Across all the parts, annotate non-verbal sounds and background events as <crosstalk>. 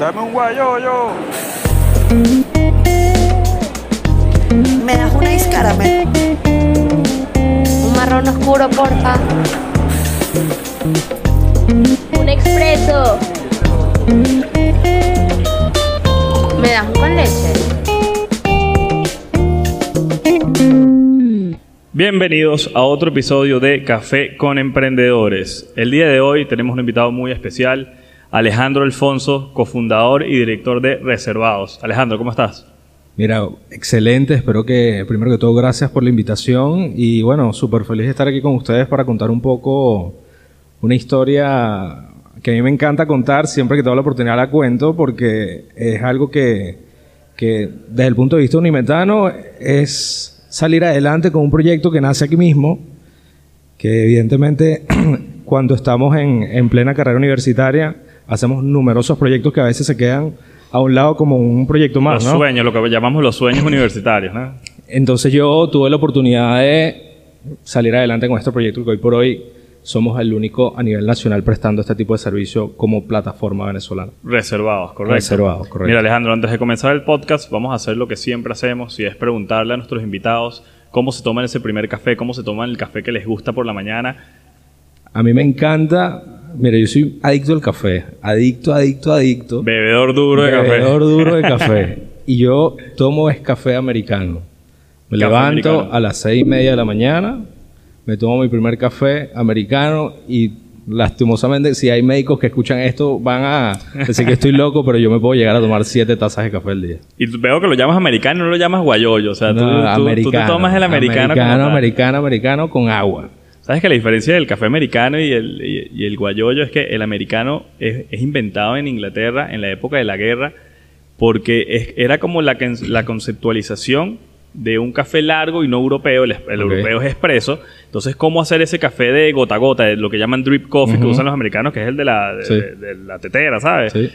Dame un guayoyo. ¿Me das una ice caramel? Un marrón oscuro, porfa. Un expreso. ¿Me das un con leche? Bienvenidos a otro episodio de Café con Emprendedores. El día de hoy tenemos un invitado muy especial, Alejandro Alfonso, cofundador y director de Reservados. Alejandro, ¿cómo estás? Mira, excelente. Espero que, primero que todo, gracias por la invitación. Y bueno, súper feliz de estar aquí con ustedes para contar un poco una historia que a mí me encanta contar. Siempre que tengo la oportunidad la cuento porque es algo que, que desde el punto de vista unimetano es salir adelante con un proyecto que nace aquí mismo, que evidentemente <clears throat> cuando estamos en, en plena carrera universitaria hacemos numerosos proyectos que a veces se quedan a un lado como un proyecto más, los ¿no? sueños, lo que llamamos los sueños universitarios, ¿no? Entonces yo tuve la oportunidad de salir adelante con este proyecto que hoy por hoy somos el único a nivel nacional prestando este tipo de servicio como plataforma venezolana. Reservados, correcto. Reservados, correcto. Mira, Alejandro, antes de comenzar el podcast, vamos a hacer lo que siempre hacemos y es preguntarle a nuestros invitados cómo se toman ese primer café, cómo se toman el café que les gusta por la mañana. A mí me encanta, mira, yo soy adicto al café, adicto, adicto, adicto. Bebedor duro de café. Bebedor duro de café. <laughs> y yo tomo es café americano. Me Café levanto americano. a las seis y media de la mañana, me tomo mi primer café americano y lastimosamente si hay médicos que escuchan esto van a decir que estoy loco, pero yo me puedo llegar a tomar siete tazas de café al día. Y veo que lo llamas americano, no lo llamas guayoyo. O sea, tú, No, tú- tú te tomas el americano. Americano, americano, americano con agua. ¿Sabes que la diferencia del café americano y el, y, y el guayoyo es que el americano es, es inventado en Inglaterra en la época de la guerra porque es- era como la, conceptualización de un café largo y no europeo, el, europeo es expreso. Entonces, ¿cómo hacer ese café de gota a gota, de lo que llaman drip coffee que usan los americanos, que es el de la, de, Sí. de- de la tetera, ¿sabes? Sí.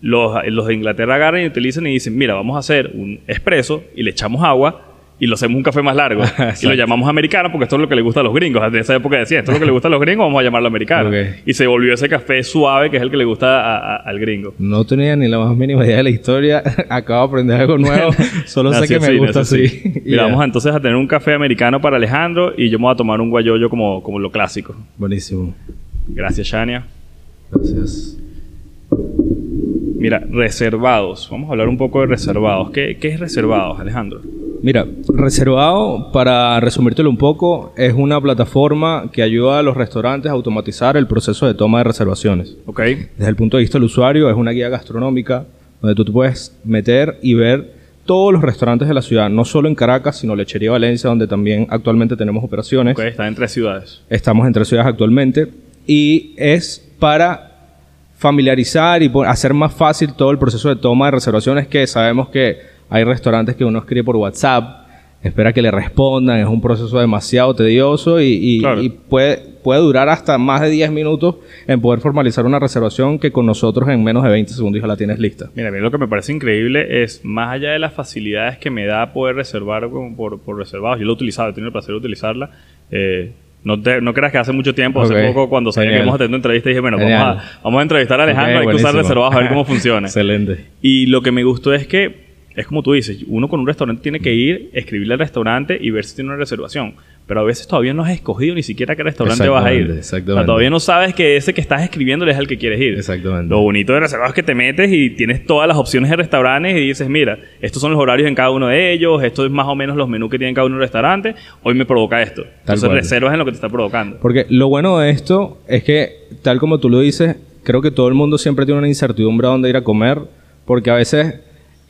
Los, los de Inglaterra agarran y utilizan y dicen, mira, vamos a hacer un expreso y le echamos agua y lo hacemos un café más largo. <laughs> y lo llamamos americano porque esto es lo que le gusta a los gringos. De esa época decía, esto es lo que le gusta a los gringos, vamos a llamarlo americano. Y se volvió ese café suave que es el que le gusta a- a- al gringo. No tenía ni la más mínima idea de la historia. <laughs> Acabo de aprender algo nuevo. <laughs> Solo sé que me así, gusta así. Y Mira, vamos entonces a tener un café americano para Alejandro y yo me voy a tomar un guayoyo como, como lo clásico. Buenísimo. Gracias, Shania. Gracias. Mira, reservados. Vamos a hablar un poco de reservados. ¿Qué, qué es reservados, Alejandro? Mira, Reservado, para resumírtelo un poco, es una plataforma que ayuda a los restaurantes a automatizar el proceso de toma de reservaciones. ¿Ok? Desde el punto de vista del usuario, es una guía gastronómica donde tú te puedes meter y ver todos los restaurantes de la ciudad, no solo en Caracas, sino Lechería Valencia, donde también actualmente tenemos operaciones. Ok, está en tres ciudades. Estamos en tres ciudades actualmente y es para familiarizar y hacer más fácil todo el proceso de toma de reservaciones que sabemos que hay restaurantes que uno escribe por WhatsApp, espera que le respondan, es un proceso demasiado tedioso y, y- Claro. y puede, puede durar hasta más de 10 minutos en poder formalizar una reservación que con nosotros en menos de 20 segundos ya la tienes lista. Mira, a mí lo que me parece increíble es, más allá de las facilidades que me da poder reservar por, por reservados, yo lo he utilizado, he tenido el placer de utilizarla. eh, no, te- no creas que hace mucho tiempo, hace poco, cuando íbamos a entrevista, dije, bueno, vamos a, vamos a entrevistar a Alejandro, Ok, hay que usar reservados a ver cómo <laughs> funciona. Excelente. Y lo que me gustó es que, es como tú dices, uno con un restaurante tiene que ir, escribirle al restaurante y ver si tiene una reservación. Pero a veces todavía no has escogido ni siquiera a qué restaurante vas a ir. Exactamente, O sea, todavía no sabes que ese que estás escribiendo es el que quieres ir. Exactamente. Lo bonito de reservados es que te metes y tienes todas las opciones de restaurantes y dices, mira, estos son los horarios en cada uno de ellos, esto es más o menos los menús que tienen cada uno de los restaurantes, hoy me provoca esto. Entonces cual. reservas en lo que te está provocando. Porque lo bueno de esto es que, tal como tú lo dices, creo que todo el mundo siempre tiene una incertidumbre a dónde ir a comer, porque a veces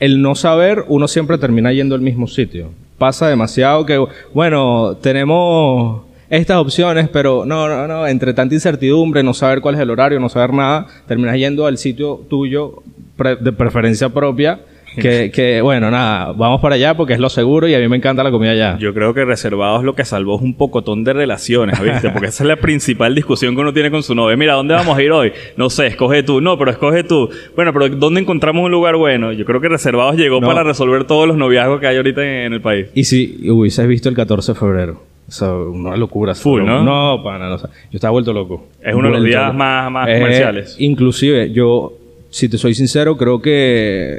el no saber, uno siempre termina yendo al mismo sitio. Pasa demasiado que, bueno, tenemos estas opciones, pero no, no, no, entre tanta incertidumbre, no saber cuál es el horario, no saber nada, terminas yendo al sitio tuyo pre- de preferencia propia Que, <laughs> que, bueno, nada, vamos para allá porque es lo seguro y a mí me encanta la comida allá. Yo creo que reservados lo que salvó es un pocotón de relaciones, ¿viste? Porque esa es la principal discusión que uno tiene con su novia. Mira, ¿dónde vamos a ir hoy? No sé, escoge tú. No, pero escoge tú. Bueno, pero ¿dónde encontramos un lugar bueno? Yo creo que reservados llegó No. para resolver todos los noviazgos que hay ahorita en, en el país. Y si hubieses visto el 14 de febrero, o sea, una locura. Full, ¿no? No, pana, no, o sea, yo estaba vuelto loco. Es uno de los días más- más Eh, comerciales. inclusive, yo si te soy sincero, creo que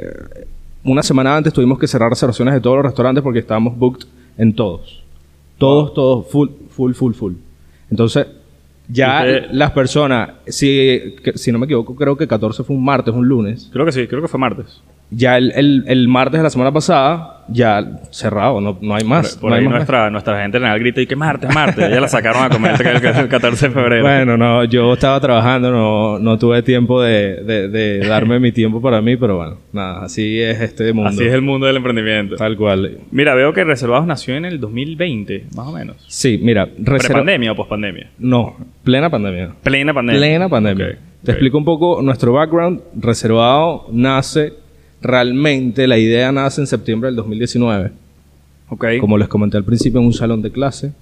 una semana antes tuvimos que cerrar reservaciones de todos los restaurantes porque estábamos booked en todos. Todos, todos, full, full, full, full. Entonces, ya ¿Y usted- las personas, si, que- si no me equivoco, creo que 14 fue un martes, un lunes. Creo que sí, creo que fue martes. Ya el, el- el martes de la semana pasada, ya cerrado, no, no hay más. Por, por no hay ahí más. nuestra, nuestra gente general grita y que martes, martes. Ya la sacaron a comer el, el 14 de febrero. Bueno, no, yo estaba trabajando, no, no tuve tiempo de, de- de darme mi tiempo para mí, pero bueno, nada, así es este mundo. Así es el mundo del emprendimiento. Tal cual. Mira, veo que Reservados nació en el 2020, más o menos. Sí, mira, ¿Prepandemia o pospandemia? No, plena pandemia. Plena pandemia. Plena pandemia. Te explico un poco nuestro background. Reservado nace, realmente la idea nace en septiembre del 2019. Ok. Como les comenté al principio, en un salón de clase.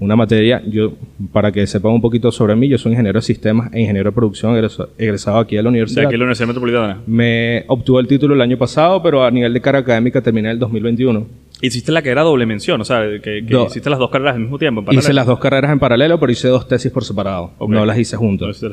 Una materia, yo, para que sepan un poquito sobre mí, yo soy ingeniero de sistemas e ingeniero de producción egresado aquí a la De universidad. aquí en la Universidad Metropolitana. Me obtuvo el título el año pasado, pero a nivel de carga académica terminé en el 2021. Hiciste la que era doble mención, o sea, que, hiciste las dos carreras al mismo tiempo. en Hice paralelo. las dos carreras en paralelo, pero hice dos tesis por separado. Ok. No las hice No, juntas. hiciste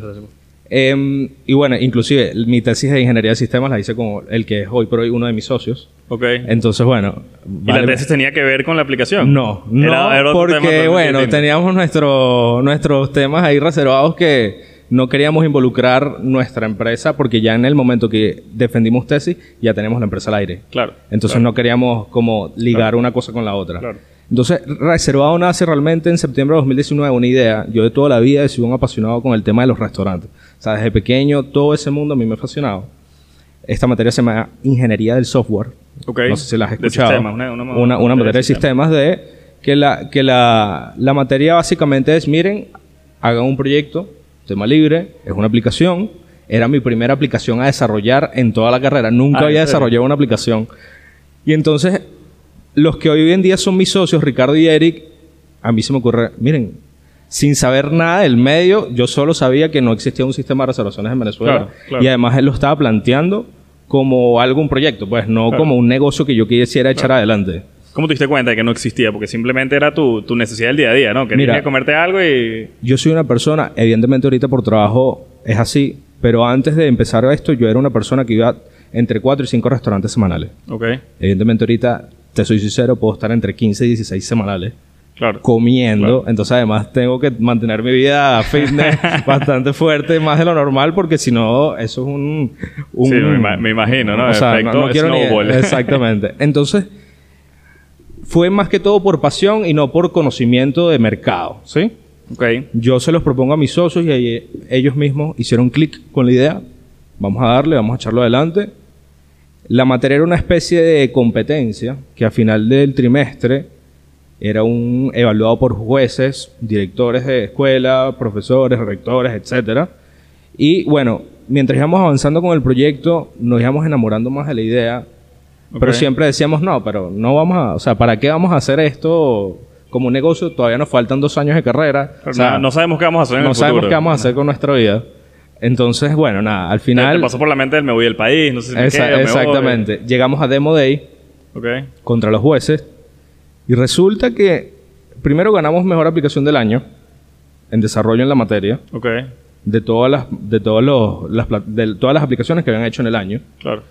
Em, y bueno, inclusive mi tesis de ingeniería de sistemas la hice con el que es hoy por hoy uno de mis socios. Ok. Entonces, bueno. ¿Y la vale- tesis tenía que ver con la aplicación? No, no, Era- porque bueno, teníamos nuestro, nuestros temas ahí reservados que no queríamos involucrar nuestra empresa porque ya en el momento que defendimos tesis ya tenemos la empresa al aire. Claro. Entonces claro. no queríamos como ligar una cosa con la otra. Claro. Entonces, Reservado nace realmente en septiembre de 2019, una idea. Yo de toda la vida he sido un apasionado con el tema de los restaurantes. O sea, desde pequeño todo ese mundo a mí me ha fascinado. Esta materia se llama Ingeniería del Software. Ok. No sé si la has De escuchado. sistemas, una- una- una, una materia de sistemas de que la, que la, la materia básicamente es, miren, hagan un proyecto, tema libre, es una aplicación. Era mi primera aplicación a desarrollar en toda la carrera. Nunca Ah, ¿en había desarrollado una aplicación. Y entonces, los que hoy en día son mis socios, Ricardo y Eric, a mí se me ocurre, miren, sin saber nada del medio, yo solo sabía que no existía un sistema de reservaciones en Venezuela. Claro, claro. Y además él lo estaba planteando como algo, un proyecto, pues no Claro. como un negocio que yo quisiera echar adelante. ¿Cómo te diste cuenta de que no existía? Porque simplemente era tu, tu necesidad del día a día, ¿no? Que Mira. comerte algo y... Yo soy una persona, evidentemente ahorita por trabajo es así, pero antes de empezar esto yo era una persona que iba entre 4 y 5 restaurantes semanales. Ok. Evidentemente ahorita, te soy sincero, puedo estar entre 15 y 16 semanales. Claro. comiendo. Claro. Entonces, además, tengo que mantener mi vida fitness <laughs> bastante fuerte, más de lo normal, porque si no, eso es un. un- Sí, me me imagino, ¿no? O sea, Efecto no, no quiero ni- snowball. <laughs> Exactamente. Entonces, fue más que todo por pasión y no por conocimiento de mercado, ¿sí? Ok. Yo se los propongo a mis socios y ahí ellos mismos hicieron clic con la idea. Vamos a darle, vamos a echarlo adelante. La materia era una especie de competencia que a final del trimestre era un evaluado por jueces, directores de escuela, profesores, rectores, etcétera. Y bueno, mientras íbamos avanzando con el proyecto, nos íbamos enamorando más de la idea. Pero Ok. siempre decíamos, no, pero no vamos a, o sea, ¿para qué vamos a hacer esto como un negocio? Todavía nos faltan dos años de carrera. O sea, no, no sabemos qué vamos a hacer en no el sabemos futuro. qué vamos a hacer con nuestra vida. Entonces, bueno, nada, al final... Te pasó por la mente del me voy del país, no sé si me Esa- quedo, me voy. exactamente. Llegamos a Demo Day Ok. contra los jueces y resulta que primero ganamos mejor aplicación del año en desarrollo en la materia Ok. de todas las de todos los las de todas las aplicaciones que habían hecho en el año Claro.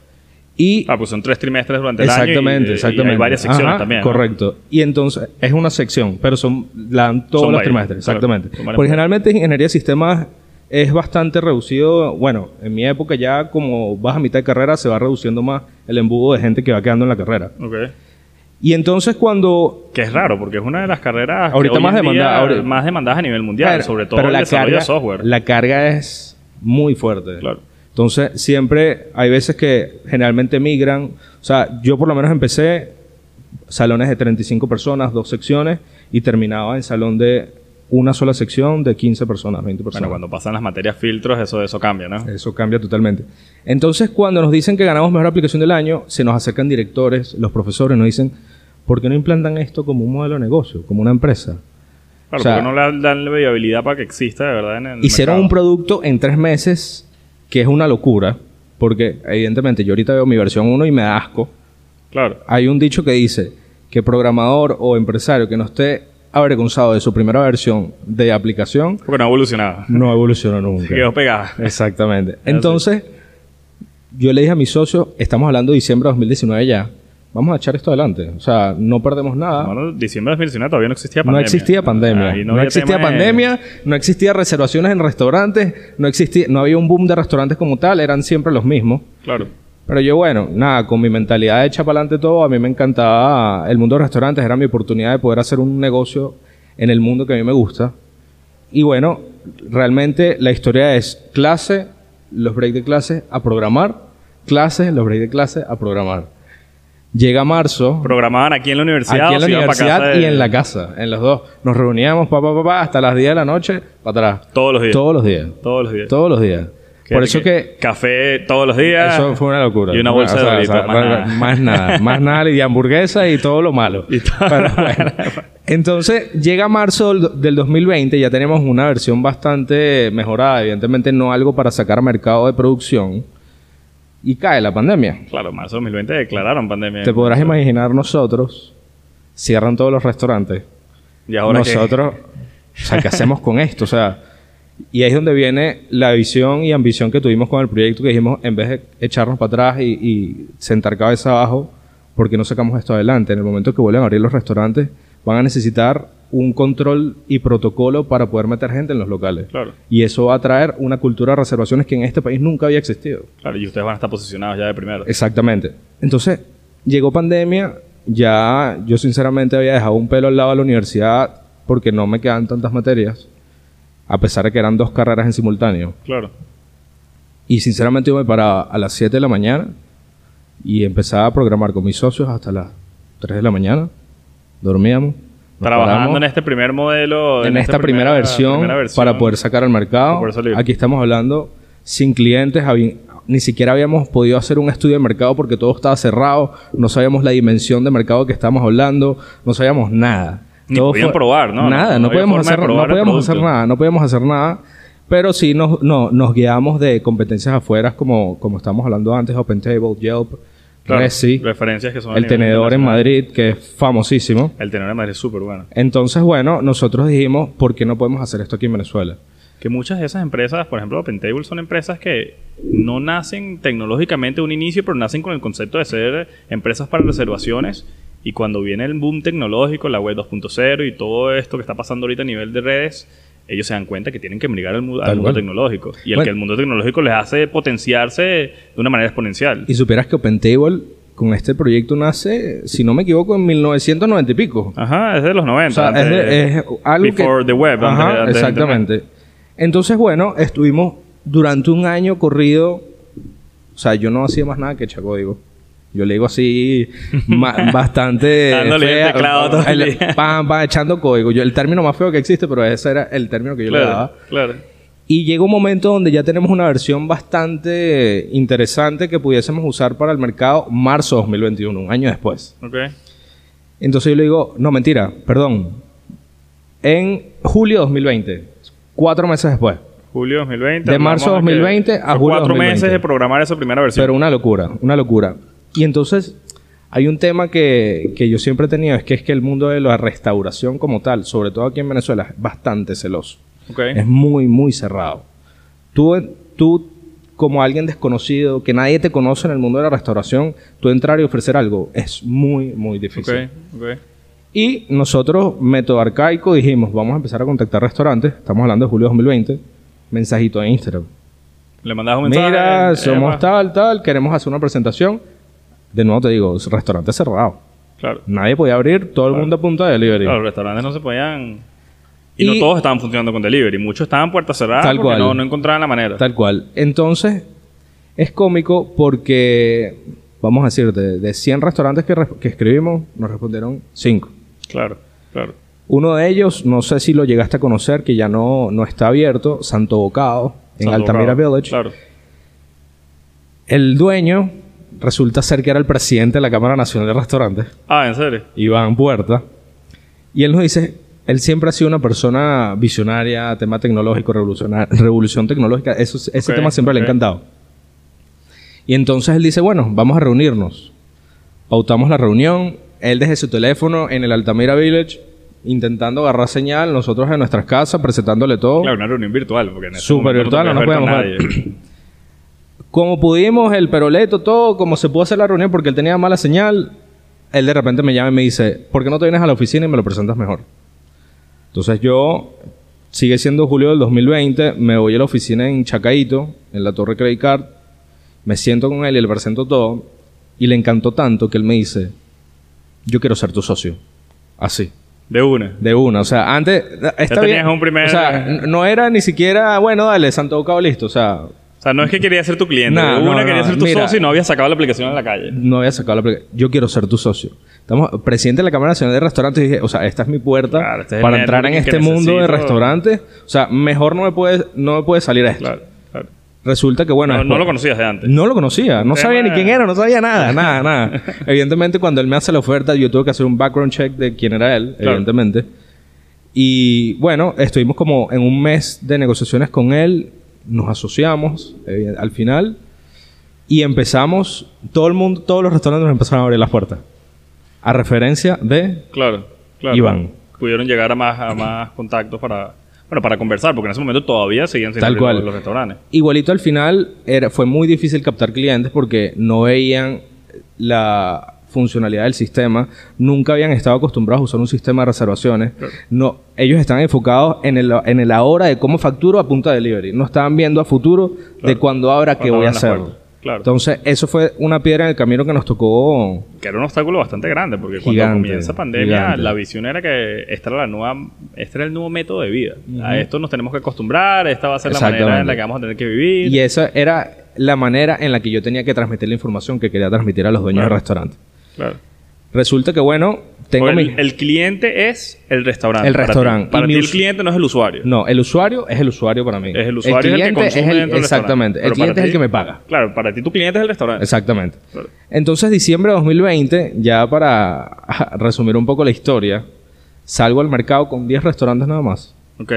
y Ah, pues son tres trimestres durante el exactamente año. y- exactamente hay varias secciones Ajá, también. ¿no? correcto y entonces es una sección pero son la dan todos Son los trimestres claro, exactamente varias porque generalmente ingeniería de sistemas es bastante reducido bueno en mi época ya como vas a mitad de carrera se va reduciendo más el embudo de gente que va quedando en la carrera Ok. Y entonces cuando Que es raro, porque es una de las carreras Ahorita más en ahorita- más demandadas a nivel mundial, Pero- sobre todo pero el la desarrollo carga, de software. La carga es muy fuerte. Claro. Entonces, siempre hay veces que generalmente migran. O sea, yo por lo menos empecé salones de 35 personas, dos secciones, y terminaba en salón de una sola sección de 15 personas, 20 personas. Bueno, cuando pasan las materias filtros, eso, eso cambia, ¿no? Eso cambia totalmente. Entonces, cuando nos dicen que ganamos mejor aplicación del año, se nos acercan directores, los profesores nos dicen, ¿por qué no implantan esto como un modelo de negocio, como una empresa? Claro, o sea, porque no le dan- la viabilidad para que exista de verdad en el Hicieron un producto en tres meses que es una locura, porque evidentemente yo ahorita veo mi versión 1 y me da asco. Claro. Hay un dicho que dice que programador o empresario que no esté avergonzado de su primera versión de aplicación Porque no evolucionaba. no evoluciona nunca. Se quedó pegada. Exactamente. <laughs> Entonces, yo le dije a mi socio, estamos hablando de diciembre de 2019 ya, vamos a echar esto adelante. O sea, no perdemos nada. Bueno, diciembre de 2019 todavía no existía No pandemia. existía pandemia. No existía pandemia, no existía reservaciones en restaurantes, no existía, no había un boom de restaurantes como tal, eran siempre los mismos. Claro. Pero yo, bueno, nada, con mi mentalidad hecha para adelante todo, a mí me encantaba el mundo de restaurantes, era mi oportunidad de poder hacer un negocio en el mundo que a mí me gusta. Y bueno, realmente la historia es clase, los break de clase a programar, clase, los break de clase a programar. Llega marzo, Programaban aquí en la universidad. aquí en la universidad y en la casa, en los dos. Nos reuníamos, pa, pa, pa, pa, hasta las 10 de la noche, para atrás. Todos los días. Todos los días. Todos los días. Todos los días. Por eso que Café todos los días. eso fue una locura. Y una bolsa O sea, de o sea, más nada. más nada. Más nada. Y hamburguesa y todo lo malo. <laughs> Y todo- Pero bueno. Entonces, llega marzo del- del 2020, ya tenemos una versión bastante mejorada. Evidentemente, no algo para sacar mercado de producción. Y cae la pandemia. Claro, marzo de 2020 declararon pandemia. Te podrás imaginar nosotros, cierran todos los restaurantes. Y ahora nosotros, <laughs> o sea, ¿qué hacemos con esto? O sea, y ahí es donde viene la visión y ambición que tuvimos con el proyecto, que dijimos, en vez de echarnos para atrás y, y sentar cabeza abajo, ¿por qué no sacamos esto adelante? En el momento que vuelvan a abrir los restaurantes, van a necesitar un control y protocolo para poder meter gente en los locales. Claro. Y eso va a traer una cultura de reservaciones que en este país nunca había existido. Claro, y ustedes van a estar posicionados ya de primero. Exactamente. Entonces, llegó pandemia, ya yo sinceramente había dejado un pelo al lado de la universidad porque no me quedan tantas materias, a pesar de que eran dos carreras en simultáneo. Claro. Y sinceramente yo me paraba a las 7 de la mañana y empezaba a programar con mis socios hasta las 3 de la mañana. Dormíamos. Nos Trabajando en este primer modelo. en esta primera, versión, primera versión, para poder sacar al mercado. Aquí estamos hablando sin clientes, ni siquiera habíamos podido hacer un estudio de mercado porque todo estaba cerrado, no sabíamos la dimensión de mercado que estábamos hablando, no sabíamos nada. Ni podían probar, ¿no? Nada, No- no, no podíamos hacer, no podíamos hacer nada, no podíamos hacer nada. Pero sí nos, no, nos guiamos de competencias afuera, como, como estábamos hablando antes, OpenTable, Yelp, Claro, Referencias que son el tenedor en. Madrid, que es famosísimo. El tenedor en Madrid es súper bueno. Entonces, bueno, nosotros dijimos, ¿por qué no podemos hacer esto aquí en Venezuela? Que muchas de esas empresas, por ejemplo, OpenTable, son empresas que no nacen tecnológicamente de un inicio, pero nacen con el concepto de ser empresas para reservaciones. Y cuando viene el boom tecnológico, la web 2.0 y todo esto que está pasando ahorita a nivel de redes, ellos se dan cuenta que tienen que migrar al, mu- al mundo cual. tecnológico. Y el Bueno. que el mundo tecnológico les hace potenciarse de una manera exponencial. Y supieras que OpenTable con este proyecto nace, si no me equivoco, en 1990 y pico. Ajá, es de los 90. o sea, es, antes- de- es algo que... Before the web. antes- Ajá, antes de exactamente. Entonces, bueno, estuvimos durante un año corrido... O sea, yo no hacía más nada que echar código. Yo le digo así <laughs> bastante... Dándole el fea, teclado todo el el- pam, pam, echando código. Yo, el término más feo que existe, pero ese era el término que yo le daba. Claro, claro. Y llega un momento donde ya tenemos una versión bastante interesante que pudiésemos usar para el mercado marzo 2021, un año después. Ok. Entonces yo le digo, no, mentira, perdón. En julio 2020, cuatro meses después. Julio 2020. De marzo hablamos que 2020 a julio cuatro 2020. meses de programar esa primera versión. Pero una locura, una locura. Y entonces hay un tema que, que yo siempre he tenido, es que es que el mundo de la restauración como tal, sobre todo aquí en Venezuela, es bastante celoso. Ok. Es muy, muy cerrado. Tú, tú, como alguien desconocido, que nadie te conoce en el mundo de la restauración, tú entrar y ofrecer algo es muy, muy difícil. ok. Y nosotros, método arcaico, dijimos, vamos a empezar a contactar restaurantes. Estamos hablando de julio de 2020. Mensajito en Instagram. Le mandabas un mensaje. Mira, eh, somos va. tal, tal, queremos hacer una presentación. De nuevo te digo, restaurante cerrado. Claro. Nadie podía abrir, todo el mundo a punta de delivery. Claro, los restaurantes no se podían. Y, Y- no todos estaban funcionando con delivery. Muchos estaban puertas cerradas Tal porque cual. No, no encontraban la manera. Tal cual. Entonces, es cómico porque, vamos a decir, de, de 100 restaurantes que, que escribimos, nos respondieron 5. Claro, claro. Uno de ellos, no sé si lo llegaste a conocer, que ya no, no está abierto, Santo Bocado, en Santo Altamira. Village. Claro. El dueño resulta ser que era el presidente de la Cámara Nacional de Restaurantes, Ah, ¿en serio? Iván Puerta. Y él nos dice, él siempre ha sido una persona visionaria, tema tecnológico, revolución tecnológica, eso, ese tema siempre le ha encantado. Y entonces él dice, bueno, vamos a reunirnos. Pautamos la reunión, él desde su teléfono en el Altamira Village, intentando agarrar señal, nosotros en nuestras casas, presentándole todo. Claro, una reunión virtual. Porque en ese virtual, no nos ver podíamos nadie. Como pudimos, el peroleto, todo, como se pudo hacer la reunión porque él tenía mala señal, él de repente me llama y me dice, ¿por qué no te vienes a la oficina y me lo presentas mejor? Entonces yo, sigue siendo julio del 2020, me voy a la oficina en Chacaito, en la Torre Credit Card, me siento con él y le presento todo, y le encantó tanto que él me dice, yo quiero ser tu socio. Así. De una. De una, o sea, antes... Está tenías bien. un primer- O sea, no era ni siquiera, bueno, dale, Santo Bocado, listo. O sea, sea, no es que quería ser tu cliente. No, una no, quería ser tu mira. socio y no había sacado la aplicación en la calle. no había sacado la aplicación. Yo quiero ser tu socio. Estamos, presidente de la Cámara Nacional de Restaurantes, y dije, o sea, esta es mi puerta Claro, este es para entrar en este mundo de restaurantes. O sea, mejor no me puede, no me puede salir a esto. Claro, claro. Resulta que, bueno... No, lo conocías de antes. No lo conocía, no sabía ni quién era, no sabía nada, nada, nada. <laughs> Evidentemente, cuando él me hace la oferta, yo tuve que hacer un background check de quién era él, evidentemente. Y bueno, estuvimos como en un mes de negociaciones con él, nos asociamos evi- al final y empezamos, todo el mundo, todos los restaurantes nos empezaron a abrir las puertas. A referencia de Claro, claro. Iván. Pudieron llegar a más, a más contactos para, bueno, para conversar, porque en ese momento todavía seguían siendo Tal cual. los restaurantes. Igualito al final era, fue muy difícil captar clientes porque no veían la funcionalidad del sistema, nunca habían estado acostumbrados a usar un sistema de reservaciones. No, ellos están enfocados en el, en el ahora de cómo facturo a punta de delivery. No estaban viendo a futuro de cuándo qué Cuando voy a hacer. Claro. Entonces, eso fue una piedra en el camino que nos tocó. que era un obstáculo bastante grande, porque cuando comienza pandemia, gigante. la visión era que esta era la nueva, este era el nuevo método de vida. A esto nos tenemos que acostumbrar, esta va a ser la manera en la que vamos a tener que vivir. Y esa era la manera en la que yo tenía que transmitir la información que quería transmitir a los dueños Claro. del restaurante. Claro. Resulta que, bueno, tengo Porque mi... el, el cliente es el restaurante. El para ti. restaurante. Para ti, el cliente no es el usuario. No, el usuario es el usuario para mí. Es el usuario el, cliente que consume es el- del Exactamente. El cliente es el que me paga. Claro, para ti tu cliente es el restaurante. Exactamente. Claro. Entonces, diciembre de 2020, ya para <laughs> resumir un poco la historia, salgo al mercado con 10 restaurantes nada más. Ok.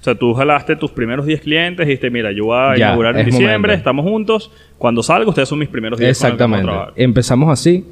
O sea, tú jalaste tus primeros 10 clientes y dijiste, mira, yo voy a Ya, inaugurar en diciembre, momento. estamos juntos. Cuando salgo, ustedes son mis primeros 10 con los que vamos a Exactamente. Empezamos así.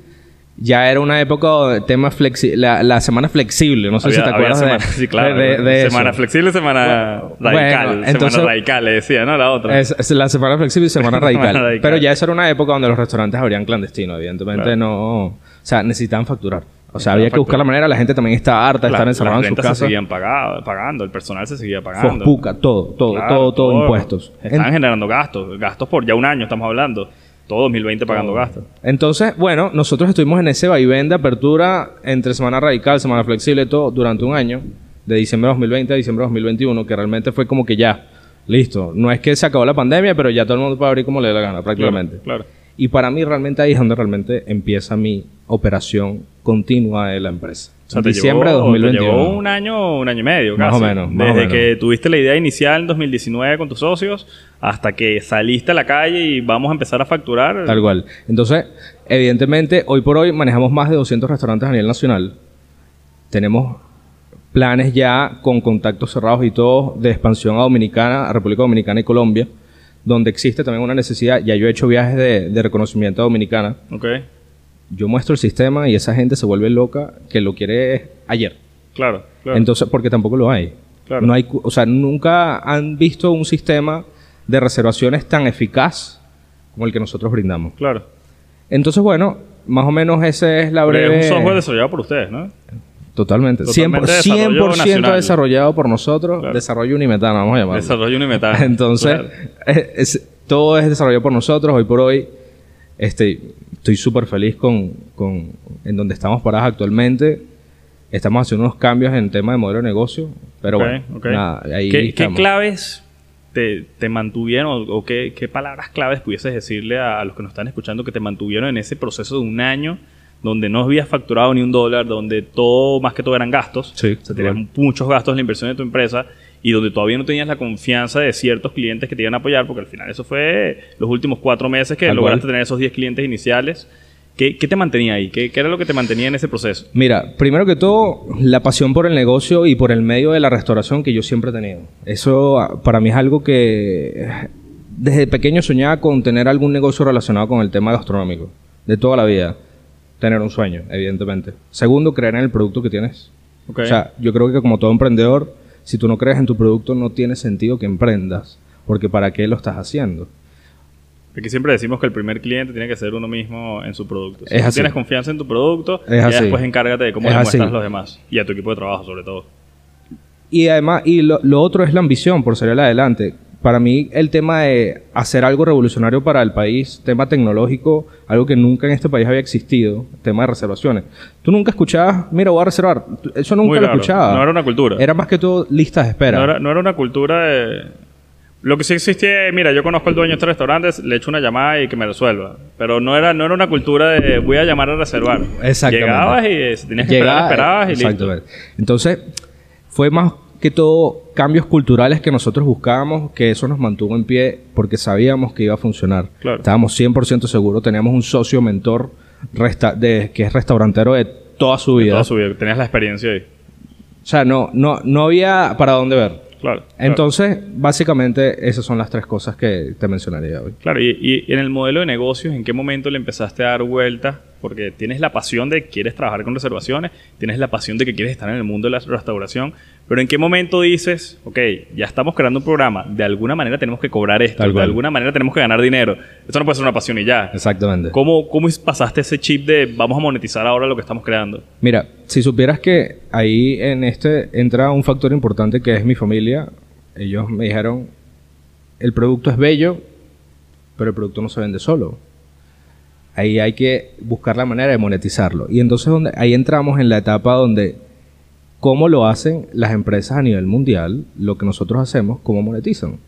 Ya era una época de temas flexi la, la semana flexible, no sé si te acuerdas semana- de, sí, claro. de- de semana eso. flexible, semana Bueno, radical. bueno, entonces- semana radical, le decía, ¿no? La otra. Es, es la semana flexible y semana <laughs> radical. Semana radical. Pero ya esa era una época donde los restaurantes abrían clandestino, evidentemente Claro. no... O sea, necesitaban facturar. O sea, había que buscar la manera, la gente también estaba harta de estar encerrada en su rentas se casa. seguían pagado- pagando, el personal se seguía pagando. Fospuca, todo, todo, Claro, todo, todo, impuestos. Estaban En- generando gastos, gastos por ya un año estamos hablando. Todo 2020 pagando gastos. Entonces, bueno, nosotros estuvimos en ese vaivén de apertura entre semana radical, semana flexible, todo durante un año, de diciembre de 2020 a diciembre de 2021, que realmente fue como que ya, listo. No es que se acabó la pandemia, pero ya todo el mundo puede abrir como le dé la gana, prácticamente. Claro. Y para mí realmente ahí es donde realmente empieza mi operación continua de la empresa. O sea, te diciembre llevó, de 2021. te llevó un año, un año y medio, Más casi. o menos, más Desde o menos. que tuviste la idea inicial en 2019 con tus socios hasta que saliste a la calle y vamos a empezar a facturar. Tal cual. Entonces, evidentemente, hoy por hoy manejamos más de 200 restaurantes a nivel nacional. Tenemos planes ya con contactos cerrados y todo de expansión a Dominicana, a República Dominicana y Colombia, donde existe también una necesidad. Ya yo he hecho viajes de, de reconocimiento a Dominicana. Ok. Yo muestro el sistema y esa gente se vuelve loca que lo quiere ayer. Claro, claro. Entonces, porque tampoco lo hay. Claro. No hay, o sea, nunca han visto un sistema de reservaciones tan eficaz como el que nosotros brindamos. claro. Entonces, bueno, más o menos esa es la Pero breve... es un software desarrollado por ustedes, ¿no? Totalmente. 100%, Totalmente desarrollo 100% nacional. desarrollado por nosotros. Claro. Desarrollo unimetano, vamos a llamarlo. Desarrollo unimetano. <laughs> Entonces, Claro. es- es- todo es desarrollado por nosotros. Hoy por hoy, este, estoy súper feliz con, con en donde estamos parados actualmente. Estamos haciendo unos cambios en el tema de modelo de negocio. Pero Ok, bueno, ok. nada, ahí ¿Qué, claves te, te mantuvieron o, o qué, qué palabras claves pudieses decirle a, a los que nos están escuchando que te mantuvieron en ese proceso de un año donde no habías facturado ni un dólar, donde todo, más que todo eran gastos, Sí, o sea, tenías muchos gastos en la inversión de tu empresa y donde todavía no tenías la confianza de ciertos clientes que te iban a apoyar, porque al final eso fue los últimos cuatro meses que Tal lograste cual. tener esos 10 clientes iniciales. ¿Qué, qué te mantenía ahí? ¿Qué, ¿Qué era lo que te mantenía en ese proceso? Mira, primero que todo, la pasión por el negocio y por el medio de la restauración que yo siempre he tenido. Eso ah, para mí es algo que desde pequeño soñaba con tener algún negocio relacionado con el tema gastronómico. De toda la vida. Tener un sueño, evidentemente. Segundo, creer en el producto que tienes. Ok. O sea, yo creo que como todo emprendedor, si tú no crees en tu producto, no tiene sentido que emprendas. Porque ¿para qué lo estás haciendo? Aquí siempre decimos que el primer cliente tiene que ser uno mismo en su producto. Si Es así. tienes confianza en tu producto, Es ya después encárgate de cómo le muestras a los demás. Y a tu equipo de trabajo, sobre todo. Y además, y lo, lo otro es la ambición por salir adelante. Para mí, el tema de hacer algo revolucionario para el país, tema tecnológico, algo que nunca en este país había existido, tema de reservaciones. Tú nunca escuchabas, mira, voy a reservar. Eso nunca Muy lo raro. escuchaba. No era una cultura. Era más que todo listas de espera. No era, no era una cultura de... Lo que sí existía es, mira, yo conozco al dueño de este restaurante, le echo una llamada y que me resuelva. Pero no era, no era una cultura de voy a llamar a reservar. Exactamente. Llegabas y eh, tenías que Llegaba- esperar, esperabas y listo. Entonces, fue más que todo cambios culturales que nosotros buscábamos, que eso nos mantuvo en pie porque sabíamos que iba a funcionar. Claro. Estábamos 100% seguros, teníamos un socio mentor resta- de, que es restaurantero de toda su vida. Toda su vida. Tenías la experiencia ahí. O sea, no, no, no había para dónde ver. Claro. claro. Entonces, básicamente, esas son las tres cosas que te mencionaría hoy. Claro, y, y en el modelo de negocios, ¿en qué momento le empezaste a dar vuelta? Porque tienes la pasión de que quieres trabajar con reservaciones, tienes la pasión de que quieres estar en el mundo de la restauración, pero ¿en qué momento dices, ok, ya estamos creando un programa, de alguna manera tenemos que cobrar esto, Tal de cual. alguna manera tenemos que ganar dinero? Esto no puede ser una pasión y ya. Exactamente. ¿Cómo, ¿Cómo pasaste ese chip de vamos a monetizar ahora lo que estamos creando? Mira, si supieras que ahí en este entra un factor importante que es mi familia, ellos me dijeron, el producto es bello, pero el producto no se vende solo. Ahí hay que buscar la manera de monetizarlo. Y entonces donde, ahí entramos en la etapa donde cómo lo hacen las empresas a nivel mundial, lo que nosotros hacemos, cómo monetizan.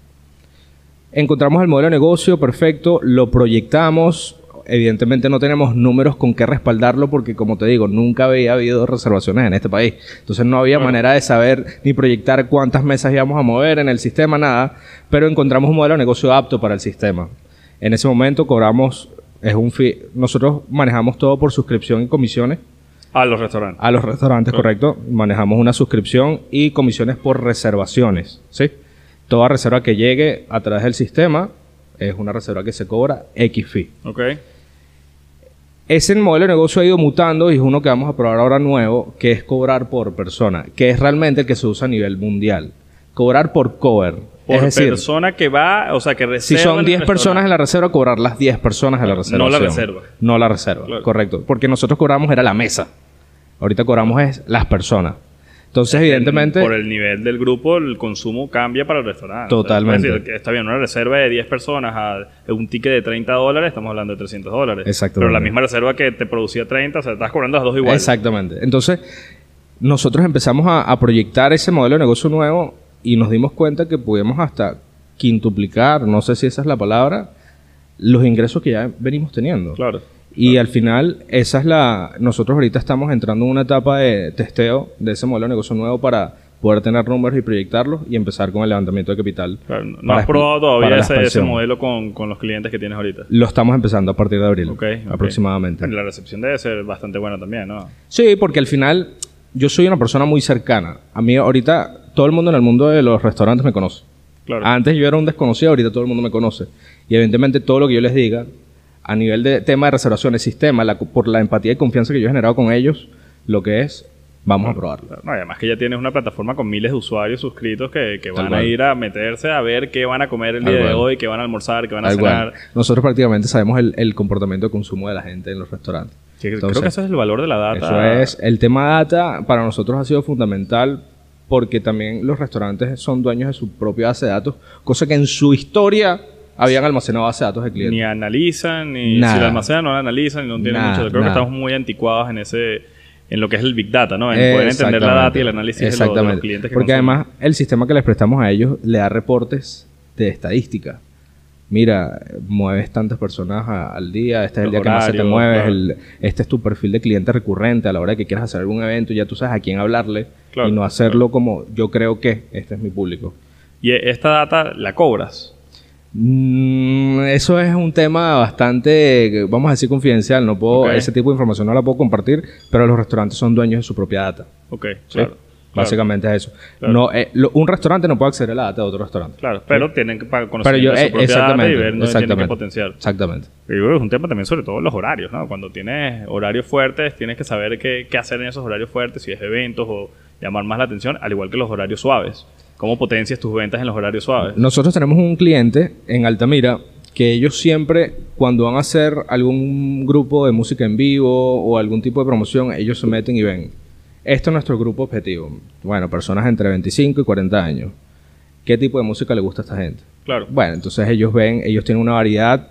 Encontramos el modelo de negocio perfecto, lo proyectamos. Evidentemente no tenemos números con qué respaldarlo porque, como te digo, nunca había habido reservaciones en este país. Entonces no había manera de saber ni proyectar cuántas mesas íbamos a mover en el sistema, nada. Pero encontramos un modelo de negocio apto para el sistema. En ese momento cobramos, es un fee, nosotros manejamos todo por suscripción y comisiones. A los restaurantes. A los restaurantes, correcto. Manejamos una suscripción y comisiones por reservaciones, ¿sí? Toda reserva que llegue a través del sistema es una reserva que se cobra X fee. Ok. Ese modelo de negocio ha ido mutando y es uno que vamos a probar ahora nuevo, que es cobrar por persona, que es realmente el que se usa a nivel mundial. Cobrar por cover. Por es decir, persona que va, o sea, que si reserva. son en el 10 personas en la reserva, cobrar las 10 personas en la No reserva. la reserva. No la reserva, Claro. correcto. Porque nosotros cobramos era la mesa. Ahorita cobramos es las personas. Entonces, evidentemente... Por el nivel del grupo, el consumo cambia para el restaurante. Totalmente. O sea, es decir, está bien, una reserva de 10 personas a un ticket de 30 dólares, estamos hablando de 300 dólares. Exactamente. Pero la misma reserva que te producía 30, o sea, estás cobrando las dos igual. Exactamente. Entonces, nosotros empezamos a, a proyectar ese modelo de negocio nuevo y nos dimos cuenta que pudimos hasta quintuplicar, no sé si esa es la palabra, los ingresos que ya venimos teniendo. Claro. Y al final, esa es la. Nosotros ahorita estamos entrando en una etapa de testeo de ese modelo de negocio nuevo para poder tener números y proyectarlos y empezar con el levantamiento de capital. Claro, No has probado todavía ese, ese modelo con, con los clientes que tienes ahorita. Lo estamos empezando a partir de abril, Ok, ok. aproximadamente. La recepción debe ser bastante buena también, ¿no? Sí, porque al final yo soy una persona muy cercana. A mí ahorita todo el mundo en el mundo de los restaurantes me conoce. Claro. Antes yo era un desconocido, ahorita todo el mundo me conoce. Y evidentemente todo lo que yo les diga, a nivel de tema de reservaciones, sistema, la- por la empatía y confianza que yo he generado con ellos, lo que es, vamos a probarlo. No, además que ya tienes una plataforma con miles de usuarios suscritos que, van a ir a meterse a ver qué van a comer el Tal día de hoy, qué van a almorzar, qué van a Tal cenar. cual. Nosotros prácticamente sabemos el, el comportamiento de consumo de la gente en los restaurantes. Entonces, creo que eso es el valor de la data. Eso es, el tema data para nosotros ha sido fundamental porque también los restaurantes son dueños de su propia base de datos, cosa que en su historia habían almacenado base de datos de clientes. Ni analizan, ni Nada. si la almacenan, no la analizan, y no tienen Nada, mucho. Creo nada. que estamos muy anticuados en ese en lo que es el Big Data, ¿no? En poder entender la data y el análisis de los- de los, Exactamente. clientes que Porque consumen. además el sistema que les prestamos a ellos le da reportes de estadística. Mira, mueves tantas personas a- al día, este es el día que más se te mueves, claro. el- este es tu perfil de cliente recurrente a la hora de que quieras hacer algún evento, ya tú sabes a quién hablarle Claro, y no hacerlo como yo creo que este es mi público. Y esta data la cobras. Mm, eso es un tema bastante, vamos a decir, confidencial. No puedo, ese tipo de información no la puedo compartir, pero los restaurantes son dueños de su propia data. Ok, ¿sí? claro. Básicamente es eso. Claro. No, eh, lo- un restaurante no puede acceder a la data de otro restaurante. Claro, pero tienen que conocer Pero yo, su eh, propia data y exactamente, ver dónde tienen que exactamente, potenciar. exactamente. Y yo creo que es un tema también sobre todo los horarios, ¿no? Cuando tienes horarios fuertes, tienes que saber qué, qué hacer en esos horarios fuertes, si es eventos o llamar más la atención, al igual que los horarios suaves. ¿Cómo potencias tus ventas en los horarios suaves? Nosotros tenemos un cliente en Altamira que ellos siempre, cuando van a hacer algún grupo de música en vivo o algún tipo de promoción, ellos se meten y ven, esto es nuestro grupo objetivo. Bueno, personas entre 25 y 40 años. ¿Qué tipo de música le gusta a esta gente? Claro. Bueno, entonces ellos ven, ellos tienen una variedad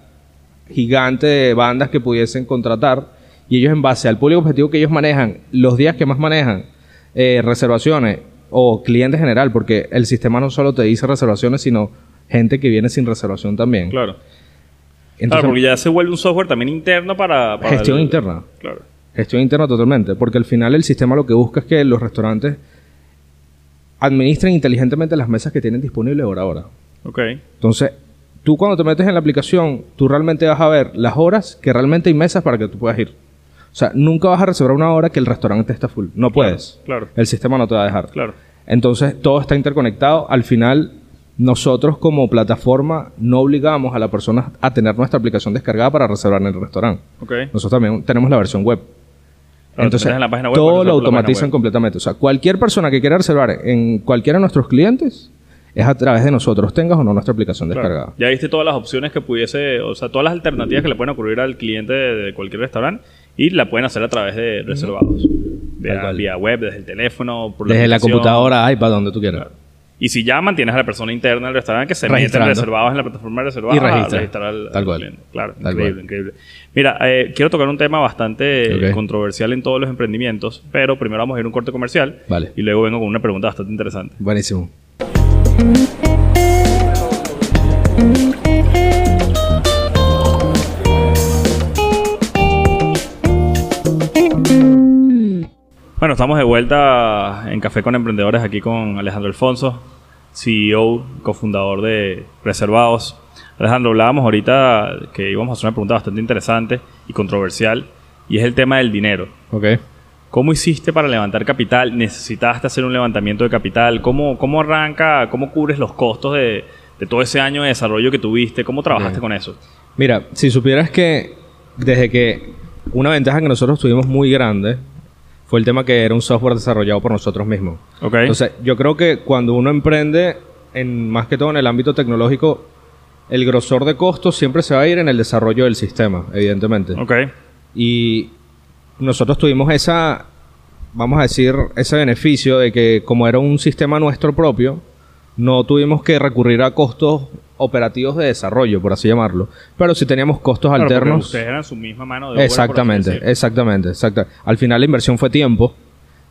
gigante de bandas que pudiesen contratar y ellos en base al público objetivo que ellos manejan, los días que más manejan, eh, reservaciones o cliente general, porque el sistema no solo te dice reservaciones, sino gente que viene sin reservación también. Claro. Entonces, claro, porque ya se vuelve un software también interno para... para gestión el- interna. Claro. Gestión interna totalmente, porque al final el sistema lo que busca es que los restaurantes administren inteligentemente las mesas que tienen disponibles hora a hora. Ok. Entonces, tú cuando te metes en la aplicación, tú realmente vas a ver las horas que realmente hay mesas para que tú puedas ir. O sea, nunca vas a reservar una hora que el restaurante está full. No puedes. Claro. El sistema no te va a dejar. Claro. Entonces, todo está interconectado. Al final, nosotros como plataforma no obligamos a la persona a tener nuestra aplicación descargada para reservar en el restaurante. Ok. Nosotros también tenemos la versión web. Entonces, en la página web, todo lo la automatizan completamente. O sea, cualquier persona que quiera reservar en cualquiera de nuestros clientes es a través de nosotros, tengas o no nuestra aplicación Claro. descargada. Ya viste todas las opciones que pudiese, o sea, todas las alternativas que le pueden ocurrir al cliente de, de cualquier restaurante y la pueden hacer a través de reservados. Tal Vía, web, desde el teléfono, por Desde la aplicación. computadora, iPad, donde tú quieras. Y si llaman, tienes a la persona interna del restaurante que se meten reservados en la plataforma de reservados Y registra. a registrar al, Tal al cual. cliente. Claro, Tal increíble, cual. increíble. Mira, eh, quiero tocar un tema bastante controversial en todos los emprendimientos, pero primero vamos a ir a un corte comercial Vale. y luego vengo con una pregunta bastante interesante. Buenísimo. Bueno, estamos de vuelta en Café con Emprendedores aquí con Alejandro Alfonso, CEO, cofundador de Reservados. Alejandro, hablábamos ahorita que íbamos a hacer una pregunta bastante interesante y controversial, y es el tema del dinero. Ok. ¿Cómo hiciste para levantar capital? ¿Necesitaste hacer un levantamiento de capital? ¿Cómo, cómo arranca, cómo cubres los costos de, de todo ese año de desarrollo que tuviste? ¿Cómo trabajaste Ok. con eso? Mira, si supieras que desde que una ventaja que nosotros tuvimos muy grande fue el tema que era un software desarrollado por nosotros mismos. ¿Ok? Entonces, yo creo que cuando uno emprende, en, más que todo en el ámbito tecnológico, el grosor de costos siempre se va a ir en el desarrollo del sistema, evidentemente. ok. Y nosotros tuvimos esa, vamos a decir, ese beneficio de que como era un sistema nuestro propio, no tuvimos que recurrir a costos operativos de desarrollo, por así llamarlo. Pero sí teníamos costos Claro, alternos. Ustedes eran su misma mano de obra, Exactamente, exactamente. Al final la inversión fue tiempo,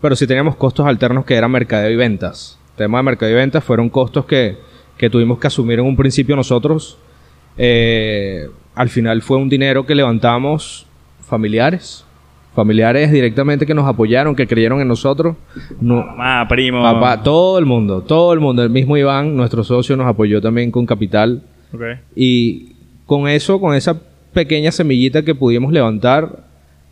pero sí teníamos costos alternos que eran mercadeo y ventas. El tema de mercadeo y ventas fueron costos que, que tuvimos que asumir en un principio nosotros. Eh, al final fue un dinero que levantamos familiares, familiares directamente que nos apoyaron, que creyeron en nosotros. No, Mamá, primo. papá, todo el mundo, todo el mundo. El mismo Iván, nuestro socio, nos apoyó también con capital. Y con eso, con esa pequeña semillita que pudimos levantar,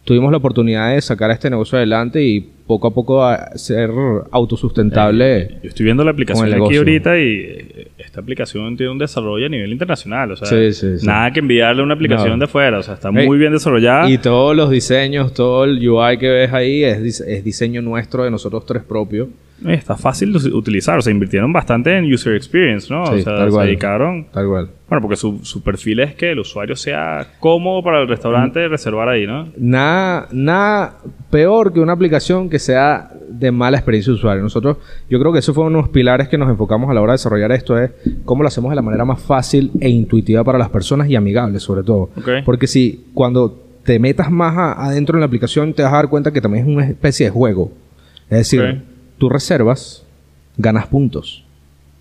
tuvimos la oportunidad de sacar este negocio adelante y poco a poco a ser autosustentable. Yo estoy viendo la aplicación el aquí ahorita y eh, esta aplicación tiene un desarrollo a nivel internacional. O sea, Sí, sí, sí. nada que envidiarle a una aplicación No. de fuera. O sea, está Ey, muy bien desarrollada. y todos los diseños, todo el UI que ves ahí es, es diseño nuestro de nosotros tres propios. Está fácil de utilizar. O sea, invirtieron bastante en user experience, ¿no? Sí, o sea, tal se cual. dedicaron. Tal cual. Bueno, porque su, su perfil es que el usuario sea cómodo para el restaurante reservar ahí, ¿no? Nada, nada peor que una aplicación que sea de mala experiencia de usuario. Nosotros, yo creo que eso fue uno de los pilares que nos enfocamos a la hora de desarrollar esto, es cómo lo hacemos de la manera más fácil e intuitiva para las personas y amigable, sobre todo. Ok. Porque si cuando te metas más a- adentro en la aplicación, te vas a dar cuenta que también es una especie de juego. Es decir. Tú reservas, ganas puntos.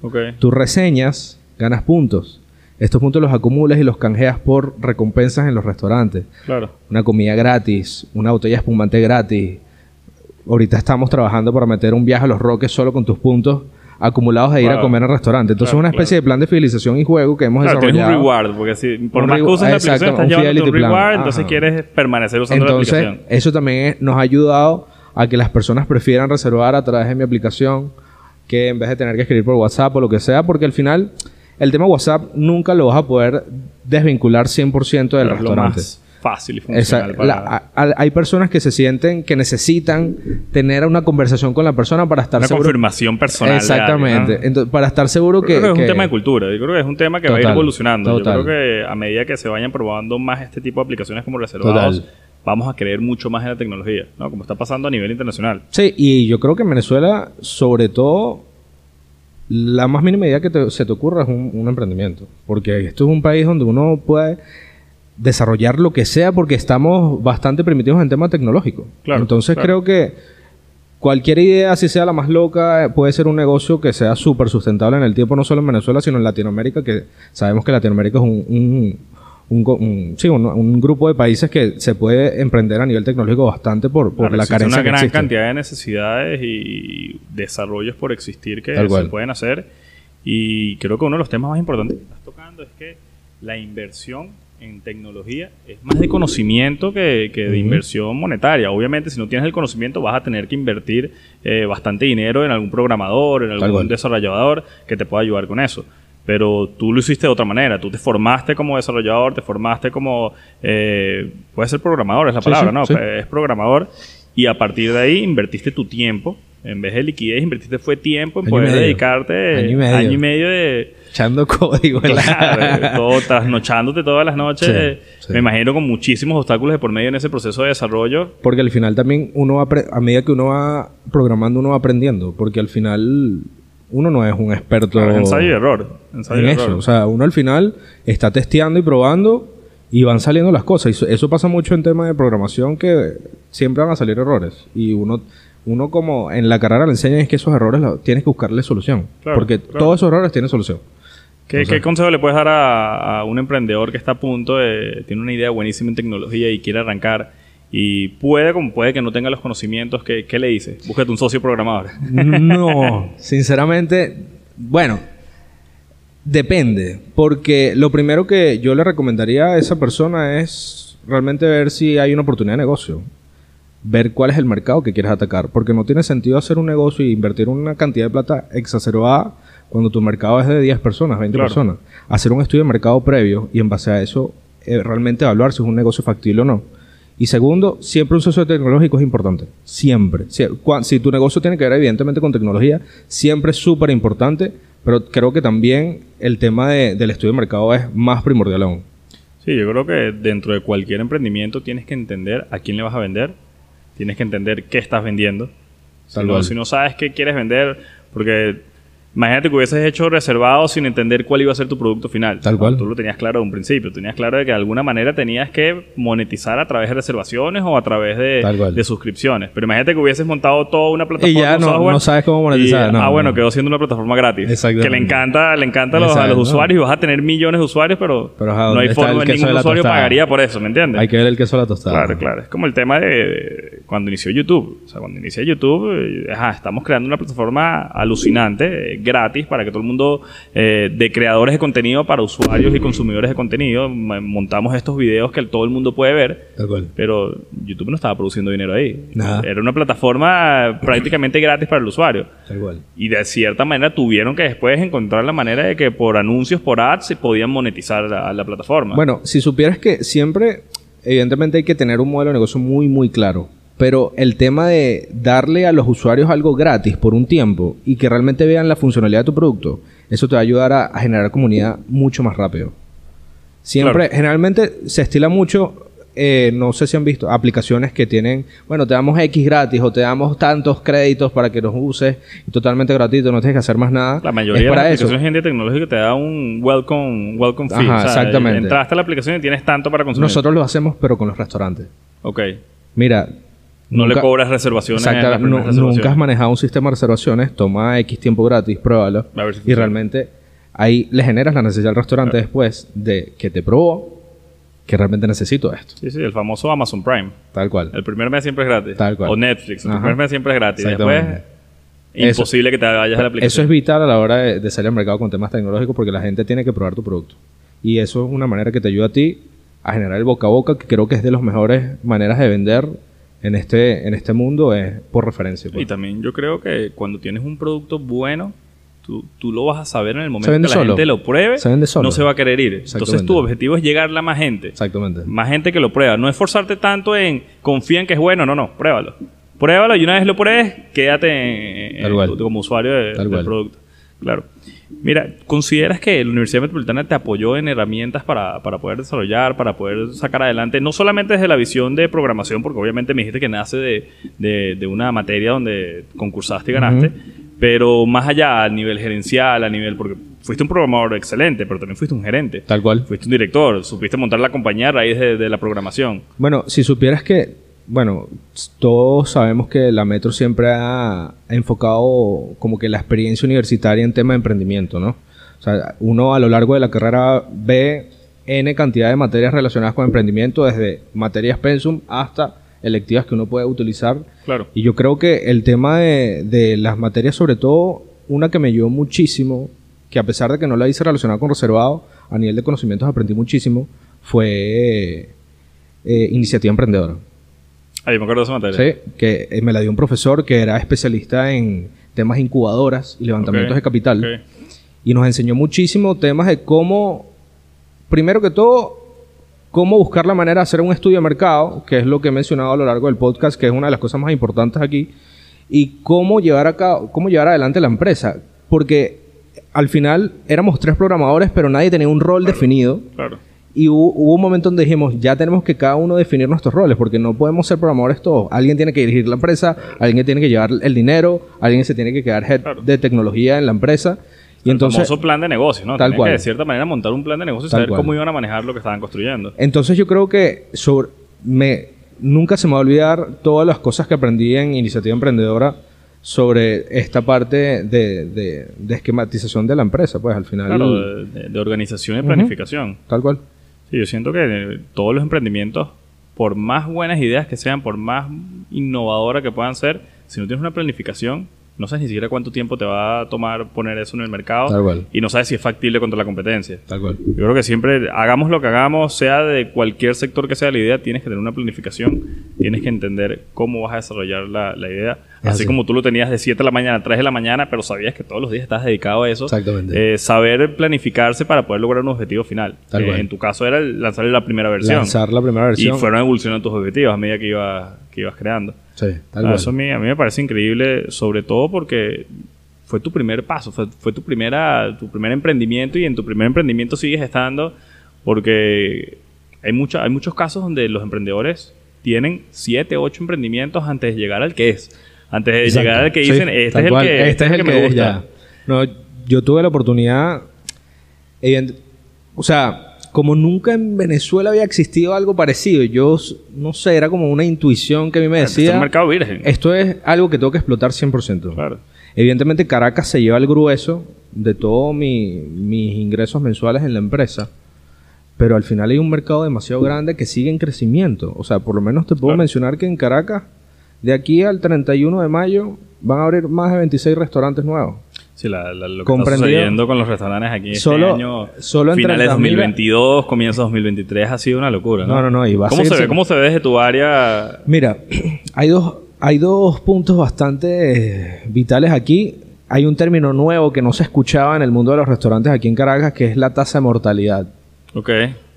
Ok. Tú reseñas, ganas puntos. Estos puntos los acumulas y los canjeas por recompensas en los restaurantes Claro. una comida gratis, una botella espumante gratis. Ahorita estamos trabajando para meter un viaje a los Roques solo con tus puntos acumulados de ir a comer al restaurante. Entonces Claro, es una especie de plan de fidelización y juego que hemos Claro, tienes un desarrollado. reward, porque si por más uses la aplicación, estás un plan. reward, entonces Ajá. quieres permanecer usando Entonces, la aplicación. eso también es- nos ha ayudado a que las personas prefieran reservar a través de mi aplicación que en vez de tener que escribir por WhatsApp o lo que sea, porque al final el tema WhatsApp nunca lo vas a poder desvincular 100% del Pero es lo restaurante. más- fácil y Esa- funcional para... la- a- a- hay personas que se sienten que necesitan tener una conversación con la persona para estar una seguro. confirmación personal. Exactamente. alguien, ¿no? Entonces, para estar seguro que. Creo que es que- un tema de cultura. Yo creo que es un tema que va a ir evolucionando. total. Yo creo que a medida que se vayan probando más este tipo de aplicaciones como reservados, Total. Vamos a creer mucho más en la tecnología, ¿no? Como está pasando a nivel internacional. Sí, y yo creo que en Venezuela, sobre todo, la más mínima idea que te- se te ocurra es un, un emprendimiento. Porque esto es un país donde uno puede desarrollar lo que sea porque estamos bastante primitivos en tema tecnológico. Claro, Entonces claro. creo que cualquier idea, si sea la más loca, eh, puede ser un negocio que sea súper sustentable en el tiempo, no solo en Venezuela, sino en Latinoamérica, que sabemos que Latinoamérica es un, un- un un- sí, un, un grupo de países que se puede emprender a nivel tecnológico bastante por, por Claro, la carencia una que gran existe. cantidad de necesidades y desarrollos por existir que Tal se cual. pueden hacer. Y creo que uno de los temas más importantes que estás tocando es que la inversión en tecnología es más de conocimiento que, que de inversión monetaria. Obviamente, si no tienes el conocimiento, vas a tener que invertir eh, bastante dinero en algún programador, en algún desarrollador que te pueda ayudar con eso. Pero tú lo hiciste de otra manera. Tú te formaste como desarrollador, te formaste como... Eh, puede ser programador, es la Sí, palabra, sí, ¿no? sí. Es programador. Y a partir de ahí invertiste tu tiempo. En vez de liquidez, invertiste fue tiempo en Año poder medio. dedicarte Año y medio. año y medio de... Echando código en la- Claro, <laughs> todo, trasnochándote todas las noches. Sí, sí. Me imagino con muchísimos obstáculos de por medio en ese proceso de desarrollo. Porque al final también uno va, a medida que uno va programando, uno va aprendiendo. Porque al final uno no es un experto Claro, ensayo y error. Ensayo en y eso. error. O sea, uno al final está testeando y probando y van saliendo las cosas. Y eso, eso pasa mucho en temas de programación que siempre van a salir errores. Y uno, uno como en la carrera le enseñan es que esos errores tienes que buscarle solución. Claro, porque claro. todos esos errores tienen solución. ¿Qué, O sea- qué consejo le puedes dar a, a un emprendedor que está a punto de... Tiene una idea buenísima en tecnología y quiere arrancar y puede, como puede que no tenga los conocimientos? ¿Qué, qué le dices? Búscate un socio programador. No, <laughs> sinceramente, bueno, depende, porque lo primero que yo le recomendaría a esa persona es realmente ver si hay una oportunidad de negocio, ver cuál es el mercado que quieres atacar, porque no tiene sentido hacer un negocio y invertir una cantidad de plata exacerbada cuando tu mercado es de 10 personas, 20 Claro. personas. Hacer un estudio de mercado previo y en base a eso eh, realmente evaluar si es un negocio factible o no. Y segundo, siempre un socio tecnológico es importante. Siempre. Si, tu negocio tiene que ver evidentemente con tecnología, siempre es súper importante, pero creo que también el tema de- del estudio de mercado es más primordial aún. Sí, yo creo que dentro de cualquier emprendimiento tienes que entender a quién le vas a vender, tienes que entender qué estás vendiendo. Si Tal no, si no sabes qué quieres vender, porque imagínate que hubieses hecho reservado sin entender cuál iba a ser tu producto final. Tal cual. Tú lo tenías claro de un principio, tenías claro de que de alguna manera tenías que monetizar a través de reservaciones o a través de, de suscripciones. Pero imagínate que hubieses montado toda una plataforma. Y ya no- software, no sabes cómo monetizar, y, no, ah, bueno, no. quedó siendo una plataforma gratis. Exactamente. Que le encanta, le encanta a los, a Exacto, los usuarios y vas a tener millones de usuarios, pero, no ¿dónde hay forma, ningún de la usuario pagaría por eso, ¿me entiendes? Hay que ver el queso de la tostada. Claro, claro. Es como el tema de, de cuando inició YouTube. O sea, cuando inicia YouTube, eh, ajá, estamos creando una plataforma alucinante, eh, gratis, para que todo el mundo, eh, de creadores de contenido para usuarios y consumidores de contenido, montamos estos videos que todo el mundo puede ver. Tal cual. Pero YouTube no estaba produciendo dinero ahí. Nada. Era una plataforma prácticamente gratis para el usuario. Tal cual. Y de cierta manera tuvieron que después encontrar la manera de que por anuncios, por ads, se podían monetizar la, la plataforma. Bueno, si supieras que siempre, evidentemente hay que tener un modelo de negocio muy, muy claro. Pero el tema de darle a los usuarios algo gratis por un tiempo y que realmente vean la funcionalidad de tu producto, eso te va a ayudar a, a generar comunidad mucho más rápido. Siempre, Claro. generalmente se estila mucho, eh, no sé si han visto, aplicaciones que tienen, bueno, te damos X gratis o te damos tantos créditos para que los uses y totalmente gratuito, no tienes que hacer más nada. La mayoría es de las para eso. aplicaciones día tecnológicas te da un welcome, welcome fee. Ajá, exactamente. Entraste a la aplicación y tienes tanto para consumir. Nosotros lo hacemos, pero con los restaurantes. Ok. Mira, No nunca- le cobras reservaciones. en Exacto, las nu- primeras nunca has manejado un sistema de reservaciones, toma X tiempo gratis, pruébalo. A ver si y realmente ahí le generas la necesidad al restaurante después de que te probó que realmente necesito esto. Sí, sí, el famoso Amazon Prime. Tal cual. El primer mes siempre es gratis. Tal cual. O Netflix. El Ajá. primer mes siempre es gratis. Después, Eso- imposible que te vayas a la aplicación. Eso es vital a la hora de, de salir al mercado con temas tecnológicos porque la gente tiene que probar tu producto. Y eso es una manera que te ayuda a ti a generar el boca a boca, que creo que es de las mejores maneras de vender en este, en este mundo, es por referencia. pues. Y también yo creo que cuando tienes un producto bueno, tú, tú lo vas a saber en el momento que la solo. gente lo pruebe. Se vende solo. No se va a querer ir. Entonces tu objetivo es llegarle a más gente. Exactamente. Más gente que lo prueba. No esforzarte tanto en confía en que es bueno. No, no. Pruébalo. Pruébalo y una vez lo pruebes, quédate en- en- como usuario de- del producto. Claro. Mira, ¿consideras que la Universidad Metropolitana te apoyó en herramientas para, para poder desarrollar, para poder sacar adelante, no solamente desde la visión de programación, porque obviamente me dijiste que nace de, de- de una materia donde concursaste y ganaste, pero más allá, a nivel gerencial, a nivel, porque fuiste un programador excelente, pero también fuiste un gerente, Tal cual. fuiste un director, supiste montar la compañía a raíz de, de la programación. Bueno, si supieras que, bueno, todos sabemos que la Metro siempre ha enfocado como que la experiencia universitaria en tema de emprendimiento, ¿no? O sea, uno a lo largo de la carrera ve N cantidad de materias relacionadas con emprendimiento, desde materias pensum hasta electivas que uno puede utilizar. Claro. Y yo creo que el tema de, de las materias, sobre todo, una que me ayudó muchísimo, que a pesar de que no la hice relacionada con reservado, a nivel de conocimientos aprendí muchísimo, fue eh, iniciativa emprendedora. Ah, yo me acuerdo de esa materia. ¿sí? Que eh, me la dio un profesor que era especialista en temas incubadoras y levantamientos Ok, de capital. ok. Y nos enseñó muchísimo temas de cómo, primero que todo, cómo buscar la manera de hacer un estudio de mercado, que es lo que he mencionado a lo largo del podcast, que es una de las cosas más importantes aquí, y cómo llevar a cabo, cómo llevar adelante la empresa. Porque al final éramos tres programadores, pero nadie tenía un rol definido. Claro. Y hubo, hubo un momento donde dijimos, ya tenemos que cada uno definir nuestros roles, porque no podemos ser programadores todos. Alguien tiene que dirigir la empresa, alguien tiene que llevar el dinero, alguien se tiene que quedar head Claro. de tecnología en la empresa. Y el entonces, famoso plan de negocio, ¿no? Tal cual. que de cierta manera montar un plan de negocio y Tal saber cual. cómo iban a manejar lo que estaban construyendo. entonces yo creo que sobre, me, nunca se me va a olvidar todas las cosas que aprendí en Iniciativa Emprendedora sobre esta parte de, de- de esquematización de la empresa, pues al final. Claro, de, de- de organización y planificación. Tal cual. Sí, yo siento que todos los emprendimientos, por más buenas ideas que sean, por más innovadoras que puedan ser, si no tienes una planificación, no sabes ni siquiera cuánto tiempo te va a tomar poner eso en el mercado Tal cual. y no sabes si es factible contra la competencia. Tal cual. Yo creo que siempre, hagamos lo que hagamos, sea de cualquier sector que sea la idea, tienes que tener una planificación, tienes que entender cómo vas a desarrollar la, la idea. Es Así, así. como tú lo tenías de 7 de la mañana a 3 de la mañana, pero sabías que todos los días estás dedicado a eso. Exactamente. Eh, saber planificarse para poder lograr un objetivo final. Tal Eh, cual. en tu caso era lanzar la primera versión. Lanzar la primera versión. Y fueron evolucionando tus objetivos a medida que, iba, que ibas creando. Sí, tal Ah, cual. eso a mí, a mí me parece increíble, sobre todo porque fue tu primer paso, fue, fue tu, primera, tu primer emprendimiento y en tu primer emprendimiento sigues estando porque hay, mucha, hay muchos casos donde los emprendedores tienen 7, 8 emprendimientos antes de llegar al que es. Antes de Exacto. llegar al que Sí, dicen, este es el cual. que, este es el que, me es gusta. ya. No, yo tuve la oportunidad, evident- o sea, como nunca en Venezuela había existido algo parecido, yo no sé, era como una intuición que a mí me es decía, un mercado virgen. esto es algo que tengo que explotar 100%. Claro. Evidentemente Caracas se lleva el grueso de todos mi- mis ingresos mensuales en la empresa. Pero al final hay un mercado demasiado grande que sigue en crecimiento. O sea, por lo menos te puedo Claro. mencionar que en Caracas, de aquí al 31 de mayo, van a abrir más de 26 restaurantes nuevos. Sí, la, la- lo que está sucediendo con los restaurantes aquí Solo- este año, solo en finales 30.000 2022, comienzo 2023, ha sido una locura, ¿no? No, no, no, y va a ¿Cómo se ve? ¿Cómo se ve desde tu área? Mira, <clears throat> hay dos, hay dos puntos bastante eh, vitales aquí. Hay un término nuevo que no se escuchaba en el mundo de los restaurantes aquí en Caracas, que es la tasa de mortalidad. Ok,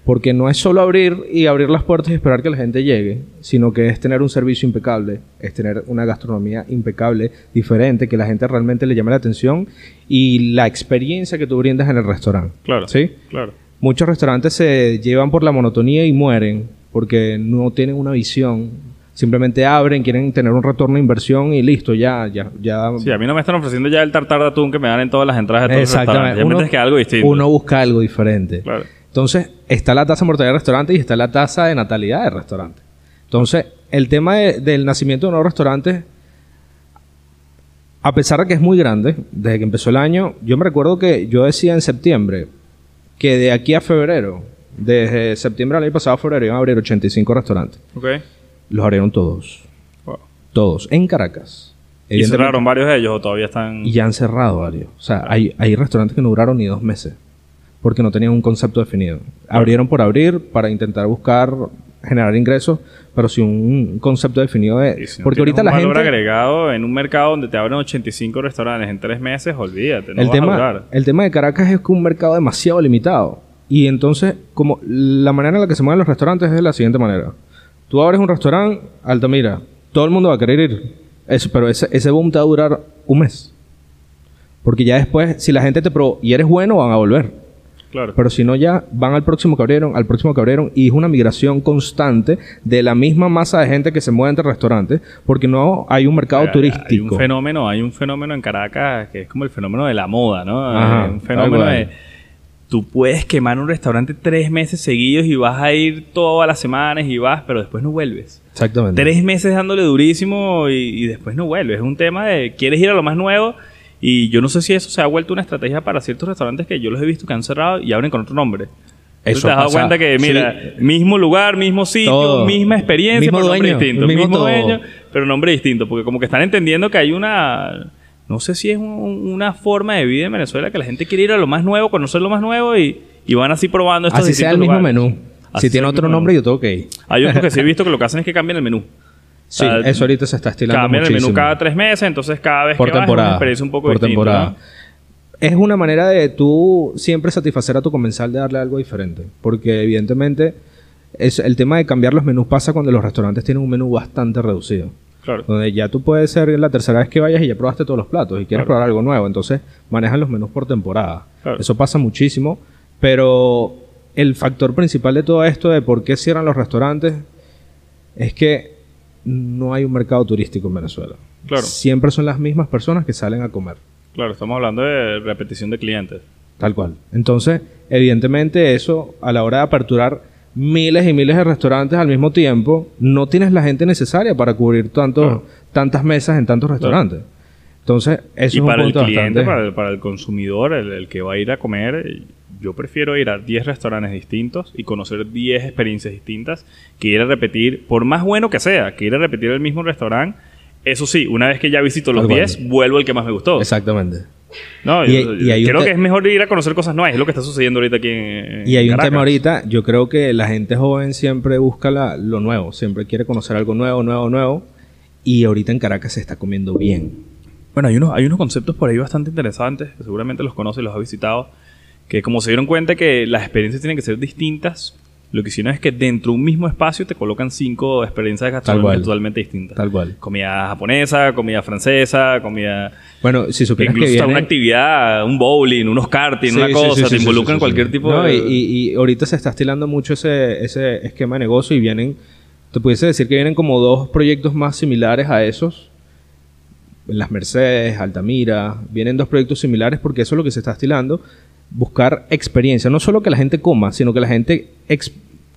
Porque no es solo abrir y abrir las puertas y esperar que la gente llegue, sino que es tener un servicio impecable, es tener una gastronomía impecable, diferente, que la gente realmente le llame la atención y la experiencia que tú brindas en el restaurante. claro. ¿Sí? Claro. Muchos restaurantes se llevan por la monotonía y mueren porque no tienen una visión. Simplemente abren, quieren tener un retorno de inversión y listo, ya, ya, ya. Sí, a mí no me están ofreciendo ya el tartar de atún que me dan en todas las entradas de todos los restaurantes. Ya Uno, que algo distinto. uno busca algo diferente. Claro. Entonces, está la tasa de mortalidad del restaurante y está la tasa de natalidad del restaurante. Entonces, el tema de- del nacimiento de nuevos restaurantes, a pesar de que es muy grande, desde que empezó el año, yo me recuerdo que yo decía en septiembre que de aquí a febrero, desde septiembre del año pasado a febrero, iban a abrir 85 restaurantes. Ok. Los abrieron todos. Wow. Todos. En Caracas. ¿Y cerraron varios de ellos o todavía están...? y ya han cerrado varios. O sea, hay, hay restaurantes que no duraron ni dos meses porque no tenían un concepto definido. Abrieron por abrir para intentar buscar generar ingresos, pero sin un concepto definido de... Si no porque ahorita un la valor gente... agregado en un mercado donde te abren 85 restaurantes en tres meses, olvídate, no el, vas a tema, durar. el tema de Caracas es que un mercado demasiado limitado. Y entonces, como la manera en la que se mueven los restaurantes es de la siguiente manera. Tú abres un restaurante, Altamira, todo el mundo va a querer ir. Eso, pero ese, ese boom te va a durar un mes. Porque ya después, si la gente te probó y eres bueno, van a volver. Claro. Pero si no, ya van al próximo que abrieron, al próximo que abrieron, y es una migración constante de la misma masa de gente que se mueve entre restaurantes, porque no hay un mercado Hay- Hay turístico. un fenómeno, hay un fenómeno en Caracas que es como el fenómeno de la moda, ¿no? Ajá, un fenómeno de tú puedes quemar un restaurante tres meses seguidos y vas a ir todas las semanas y vas, pero después no vuelves. Exactamente. Tres meses dándole durísimo y, y después no vuelves. Es un tema de quieres ir a lo más nuevo y yo no sé si eso se ha vuelto una estrategia para ciertos restaurantes que yo los he visto que han cerrado y abren con otro nombre. Eso te has dado cuenta que, mira, Sí. mismo lugar, mismo sitio, Todo. misma experiencia, Mismo pero nombre dueño, distinto. mismo Mismo, dueño, pero nombre distinto. Porque como que están entendiendo que hay una... No sé si es un- una forma de vida en Venezuela que la gente quiere ir a lo más nuevo, conocer lo más nuevo y, y van así probando estos Así sea el distintos mismo lugares. menú. Así si tiene otro nombre, menú. yo tengo que ir. Hay otros que sí he <laughs> visto que lo que hacen es que cambian el menú. Sí, O sea, eso ahorita se está estilando Cambian el muchísimo. menú cada tres meses, entonces cada vez por que vas es una temporada. experiencia un poco por distinta. temporada. ¿no? Es una manera de tú siempre satisfacer a tu comensal de darle algo diferente. Porque evidentemente es, el tema de cambiar los menús pasa cuando los restaurantes tienen un menú bastante reducido. Claro. Donde ya tú puedes ser la tercera vez que vayas y ya probaste todos los platos y quieres Claro. probar algo nuevo. Entonces manejan los menús por temporada. Claro. Eso pasa muchísimo. Pero el factor principal de todo esto de por qué cierran los restaurantes es que no hay un mercado turístico en Venezuela. Claro. Siempre son las mismas personas que salen a comer. Claro, estamos hablando de repetición de clientes. Tal cual. Entonces, evidentemente eso, a la hora de aperturar miles y miles de restaurantes al mismo tiempo, no tienes la gente necesaria para cubrir tantos, Claro. tantas mesas en tantos restaurantes. Entonces, eso y es un para el punto cliente, bastante... para el, para el consumidor, el, el que va a ir a comer, yo prefiero ir a 10 restaurantes distintos y conocer 10 experiencias distintas que ir a repetir, por más bueno que sea, que ir a repetir el mismo restaurante. Eso sí, una vez que ya visito los Tal cual. 10, vuelvo al que más me gustó. Exactamente. No, Y- yo- y hay un creo que es mejor ir a conocer cosas nuevas. Es lo que está sucediendo ahorita aquí en, Y hay un tema ahorita, yo creo que la gente joven siempre busca la- lo nuevo, siempre quiere conocer algo nuevo, nuevo, nuevo. Y ahorita en Caracas se está comiendo bien. Bueno, hay unos, hay unos conceptos por ahí bastante interesantes, que seguramente los conoce y los ha visitado, que como se dieron cuenta que las experiencias tienen que ser distintas, lo que hicieron es que dentro de un mismo espacio te colocan cinco experiencias gastronómicas totalmente distintas. Tal cual. Comida japonesa, comida francesa, comida... Bueno, si supieras que Incluso viene... una actividad, un bowling, unos karting, Sí, una sí, cosa, sí, te involucran cualquier tipo No, de... y, y- ahorita se está estilando mucho ese, ese esquema de negocio y vienen, te pudiese decir que vienen como dos proyectos más similares a esos. Las Mercedes, Altamira, vienen dos proyectos similares porque eso es lo que se está estilando. Buscar experiencia, no solo que la gente coma, sino que la gente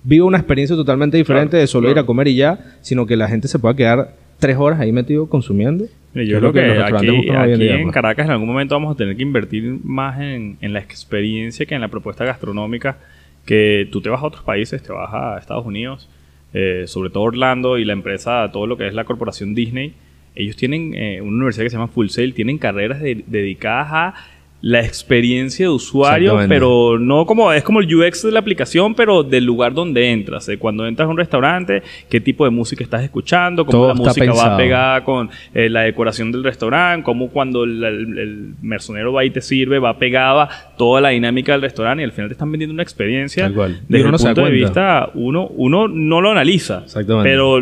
viva una experiencia totalmente diferente Claro, de solo ir a comer y ya, sino que la gente se pueda quedar tres horas ahí metido consumiendo. Mira, Yo creo que aquí, en aquí día, en pues. Caracas en algún momento vamos a tener que invertir más en, en la experiencia que en la propuesta gastronómica. Que tú te vas a otros países, te vas a Estados Unidos, eh, sobre todo Orlando y la empresa, todo lo que es la corporación Disney. Ellos tienen eh, una universidad que se llama Full Sail, tienen carreras de- dedicadas a la experiencia de usuario, pero no como es como el UX de la aplicación, pero del lugar donde entras. de cuando entras a un restaurante, qué tipo de música estás escuchando, cómo Todo la música va pegada con eh, la decoración del restaurante, cómo cuando el, el- el mesonero va y te sirve, va pegada toda la dinámica del restaurante y al final te están vendiendo una experiencia. Desde el punto de vista, uno, uno no lo analiza. Exactamente. Pero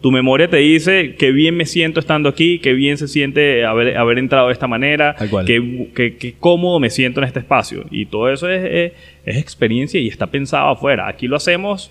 tu memoria te dice qué bien me siento estando aquí, qué bien se siente haber, haber entrado de esta manera, qué cómodo me siento en este espacio. Y todo eso es, es- es experiencia y está pensado afuera. Aquí lo hacemos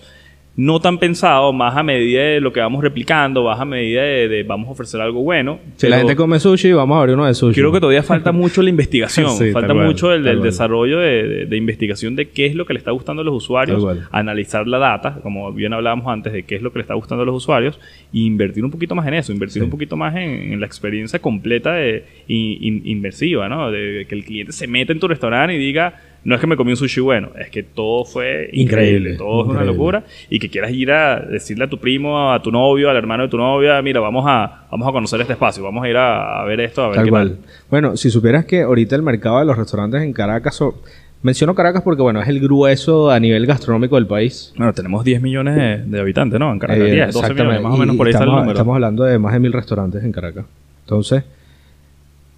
no tan pensado, más a medida de lo que vamos replicando, más a medida de, de vamos a ofrecer algo bueno. Si la gente come sushi, vamos a abrir uno de sushi. Creo que todavía falta mucho la investigación, <laughs> Sí, falta mucho el, desarrollo de, de- de investigación de qué es lo que le está gustando a los usuarios, analizar la data, como bien hablábamos antes, de qué es lo que le está gustando a los usuarios, e invertir un poquito más en eso, invertir Sí. un poquito más en, en la experiencia completa de, in- in- inmersiva, ¿no? De que el cliente se meta en tu restaurante y diga, no es que me comí un sushi bueno, es que todo fue increíble, Increíble, todo es una locura, y que quieras ir a decirle a tu primo, a tu novio, al hermano de tu novia, mira, vamos a, vamos a conocer este espacio, vamos a ir a, a ver esto, a ver Tal qué cual. tal. Bueno, si supieras que ahorita el mercado de los restaurantes en Caracas, so- Menciono Caracas porque, bueno, es el grueso a nivel gastronómico del país. Bueno, tenemos 10 millones de, de habitantes, ¿no? En Caracas, Eh, 10, 12 exactamente. millones, más o menos Y por ahí está el estamos, número. estamos hablando de más de mil restaurantes en Caracas. Entonces,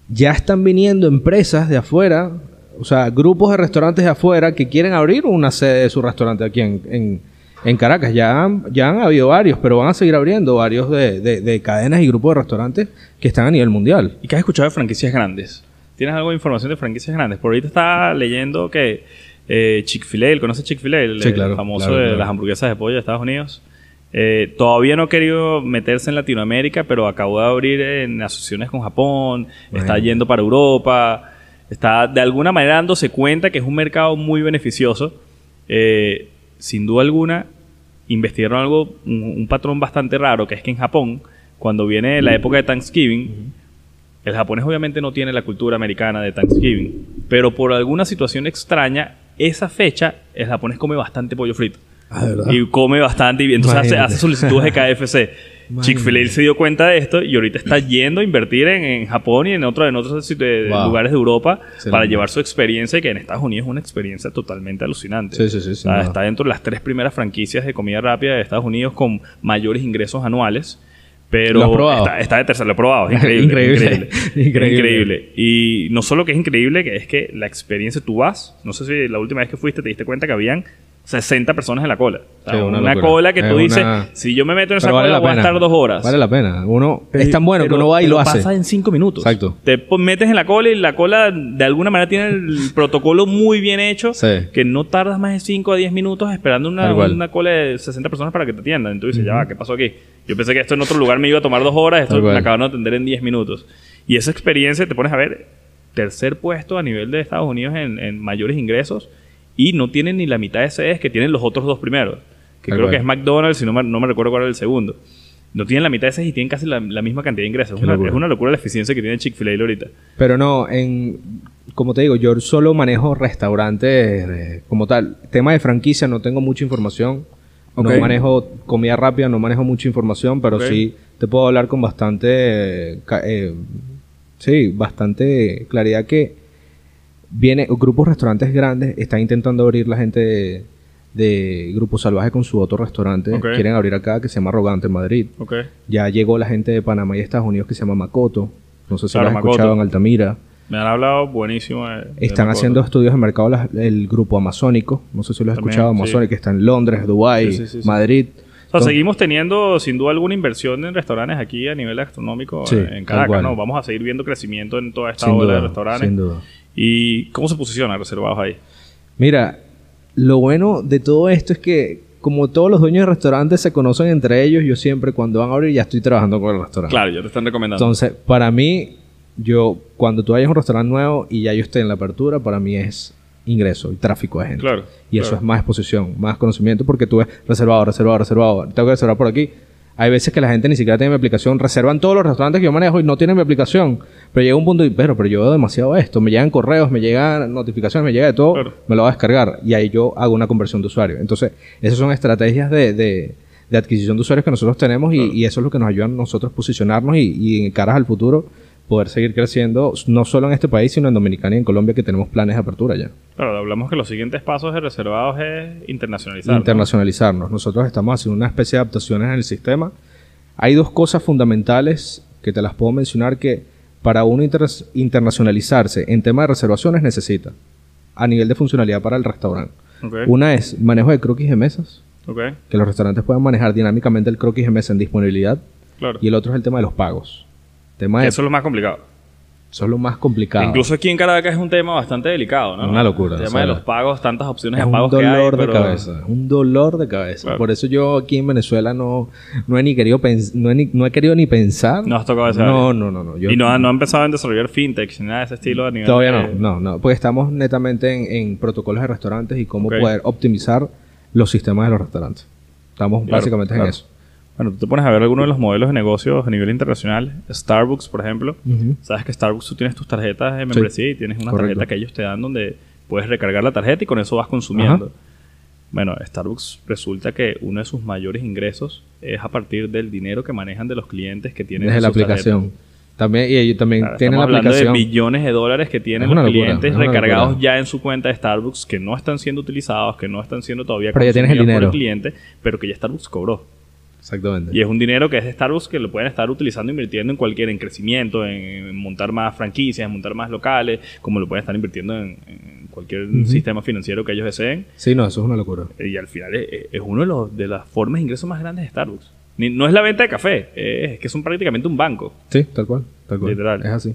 ya están viniendo empresas de afuera, o sea, grupos de restaurantes de afuera que quieren abrir una sede de su restaurante aquí en, en- en Caracas. Ya han, ya han habido varios, pero van a seguir abriendo varios de, de- de cadenas y grupos de restaurantes que están a nivel mundial. ¿Y qué has escuchado de franquicias grandes? ¿Tienes algo de información de franquicias grandes? Por ahorita estaba leyendo que eh, Chick-fil-A, ¿conoces Chick-fil-A? El, Sí, el claro, famoso claro, de las hamburguesas de pollo de Estados Unidos. Eh, todavía no ha querido meterse en Latinoamérica, pero acabó de abrir en asociaciones con Japón, está yendo para Europa, está de alguna manera dándose cuenta que es un mercado muy beneficioso. Eh, sin duda alguna, investigaron algo, un, un patrón bastante raro, que es que en Japón, cuando viene la época de Thanksgiving, el japonés obviamente no tiene la cultura americana de Thanksgiving, pero por alguna situación extraña, esa fecha el japonés come bastante pollo frito. Ah. Y come bastante y entonces hace solicitudes de KFC. <laughs> Chick-fil-A se dio cuenta de esto y ahorita está yendo a invertir en, en Japón y en, otro, en otros de- Wow. lugares de Europa Excelente. para llevar su experiencia que en Estados Unidos es una experiencia totalmente alucinante. Sí, sí, sí, O sin sea, duda. está dentro de las tres primeras franquicias de comida rápida de Estados Unidos con mayores ingresos anuales. Pero ¿Lo has probado? Está, está de tercero, lo he probado. es <laughs> Increíble. Increíble. increíble. <laughs> Increíble. Increíble. Y no solo que es increíble, que es que la experiencia, tú vas, no sé si la última vez que fuiste te diste cuenta que habían 60 personas en la cola. O sea, Sí, una cola que Es tú dices, una- si yo me meto en esa vale cola la voy a estar dos horas. Vale la pena. Uno, es tan bueno que uno va y lo hace. pasa en cinco minutos. Exacto. Te metes en la cola y la cola de alguna manera tiene el protocolo muy bien hecho. Sí. Que no tardas más de 5 a 10 minutos esperando una, cola de 60 personas para que te atiendan. Entonces dices, ya va, ¿qué pasó aquí? Yo pensé que esto en otro lugar me iba a tomar dos horas. Esto Tal cual. me acabaron de atender en 10 minutos. Y esa experiencia te pones a ver tercer puesto a nivel de Estados Unidos en, en mayores ingresos y no tienen ni la mitad de sedes que tienen los otros dos primeros. Que creo que es McDonald's y no me, no me recuerdo cuál era el segundo. No tienen la mitad de sedes y tienen casi la, la misma cantidad de ingresos. Es una, locura. es una locura la eficiencia que tiene Chick-fil-A ahorita. Pero no, en, como te digo, yo solo manejo restaurantes eh, como tal. Tema de franquicia, no tengo mucha información. No manejo comida rápida, no manejo mucha información, pero sí te puedo hablar con bastante, eh, eh, sí, bastante claridad que viene, grupos de restaurantes grandes están intentando abrir la gente de, de Grupo Salvaje con su otro restaurante. Quieren abrir acá que se llama Arrogante en Madrid. Ya llegó la gente de Panamá y Estados Unidos que se llama Makoto. No sé si Claro, lo has escuchado en Altamira. Me han hablado buenísimo. de- de Están haciendo estudios de mercado el grupo amazónico. No sé si lo has También, escuchado. sí. Amazónico que está en Londres, Dubái, Sí, sí. Madrid. O sea, Entonces, seguimos teniendo sin duda alguna inversión en restaurantes aquí a nivel gastronómico eh, en Caracas. ¿no? Vamos a seguir viendo crecimiento en toda esta sin ola de restaurantes. sin duda. ¿Y cómo se posiciona reservados ahí? Mira, lo bueno de todo esto es que como todos los dueños de restaurantes se conocen entre ellos, yo siempre cuando van a abrir ya estoy trabajando con el restaurante. Claro, ya te están recomendando. Entonces, para mí, yo cuando tú vayas a un restaurante nuevo y ya yo esté en la apertura, para mí es ingreso y tráfico de gente. Claro, Y eso es más exposición, más conocimiento, porque tú ves reservado, reservado, reservado. Tengo que reservar por aquí. Hay veces que la gente ni siquiera tiene mi aplicación. Reservan todos los restaurantes que yo manejo y no tienen mi aplicación. Pero llega un punto y, pero, pero yo veo demasiado esto. Me llegan correos, me llegan notificaciones, me llega de todo. Claro. Me lo va a descargar. Y ahí yo hago una conversión de usuario. Entonces, esas son estrategias de, de- de adquisición de usuarios que nosotros tenemos y, Claro. y eso es lo que nos ayuda a nosotros posicionarnos y, y en caras al futuro poder seguir creciendo, no solo en este país, sino en Dominicana y en Colombia, que tenemos planes de apertura ya. Claro, hablamos que los siguientes pasos de reservados es internacionalizar. ¿no? internacionalizarnos. Nosotros estamos haciendo una especie de adaptaciones en el sistema. Hay dos cosas fundamentales que te las puedo mencionar que para uno inter- internacionalizarse en tema de reservaciones necesita a nivel de funcionalidad para el restaurante. Una es manejo de croquis de mesas, ok, que los restaurantes puedan manejar dinámicamente el croquis de mesa en disponibilidad. claro. Y el otro es el tema de los pagos. Tema de, Eso es lo más complicado. eso es lo más complicado. Incluso aquí en Caracas es un tema bastante delicado, ¿no? Una locura, El o tema sea, de los pagos, tantas opciones es de un pagos que hay, dolor de pero- cabeza, un dolor de cabeza. Claro. Por eso yo aquí en Venezuela no, no he ni querido no he, ni- no he querido ni pensar. No has tocado ese No, no, no, no. Yo- Y no, no ha empezado a desarrollar fintech ni nada de ese estilo a nivel todavía de- no, no, no, porque estamos netamente en, en protocolos de restaurantes y cómo poder optimizar los sistemas de los restaurantes. Estamos Claro, básicamente claro. en eso. Bueno, tú te pones a ver algunos de los modelos de negocios a nivel internacional. Starbucks, por ejemplo. Sabes que Starbucks tú tienes tus tarjetas de membresía y tienes una correcto. tarjeta que ellos te dan donde puedes recargar la tarjeta y con eso vas consumiendo. Ajá. Bueno, Starbucks resulta que uno de sus mayores ingresos es a partir del dinero que manejan de los clientes que tienen Desde en la tarjetas. aplicación. También, y ellos también Claro, tienen la estamos hablando aplicación. de billones de dólares que tienen los locura, clientes recargados locura. ya en su cuenta de Starbucks que no están siendo utilizados, que no están siendo todavía Pero ya tienes el consumidos por dinero. cliente, pero que ya Starbucks cobró. Exactamente. Y es un dinero que es de Starbucks que lo pueden estar utilizando invirtiendo en cualquier, en crecimiento, en, en montar más franquicias, en montar más locales, como lo pueden estar invirtiendo en, en cualquier sistema financiero que ellos deseen. Sí, no, eso es una locura. Y al final es, es uno de, los, de las formas de ingresos más grandes de Starbucks. Ni- no es la venta de café, es que son prácticamente un banco. Sí, tal cual. Tal cual. Literal. Es así.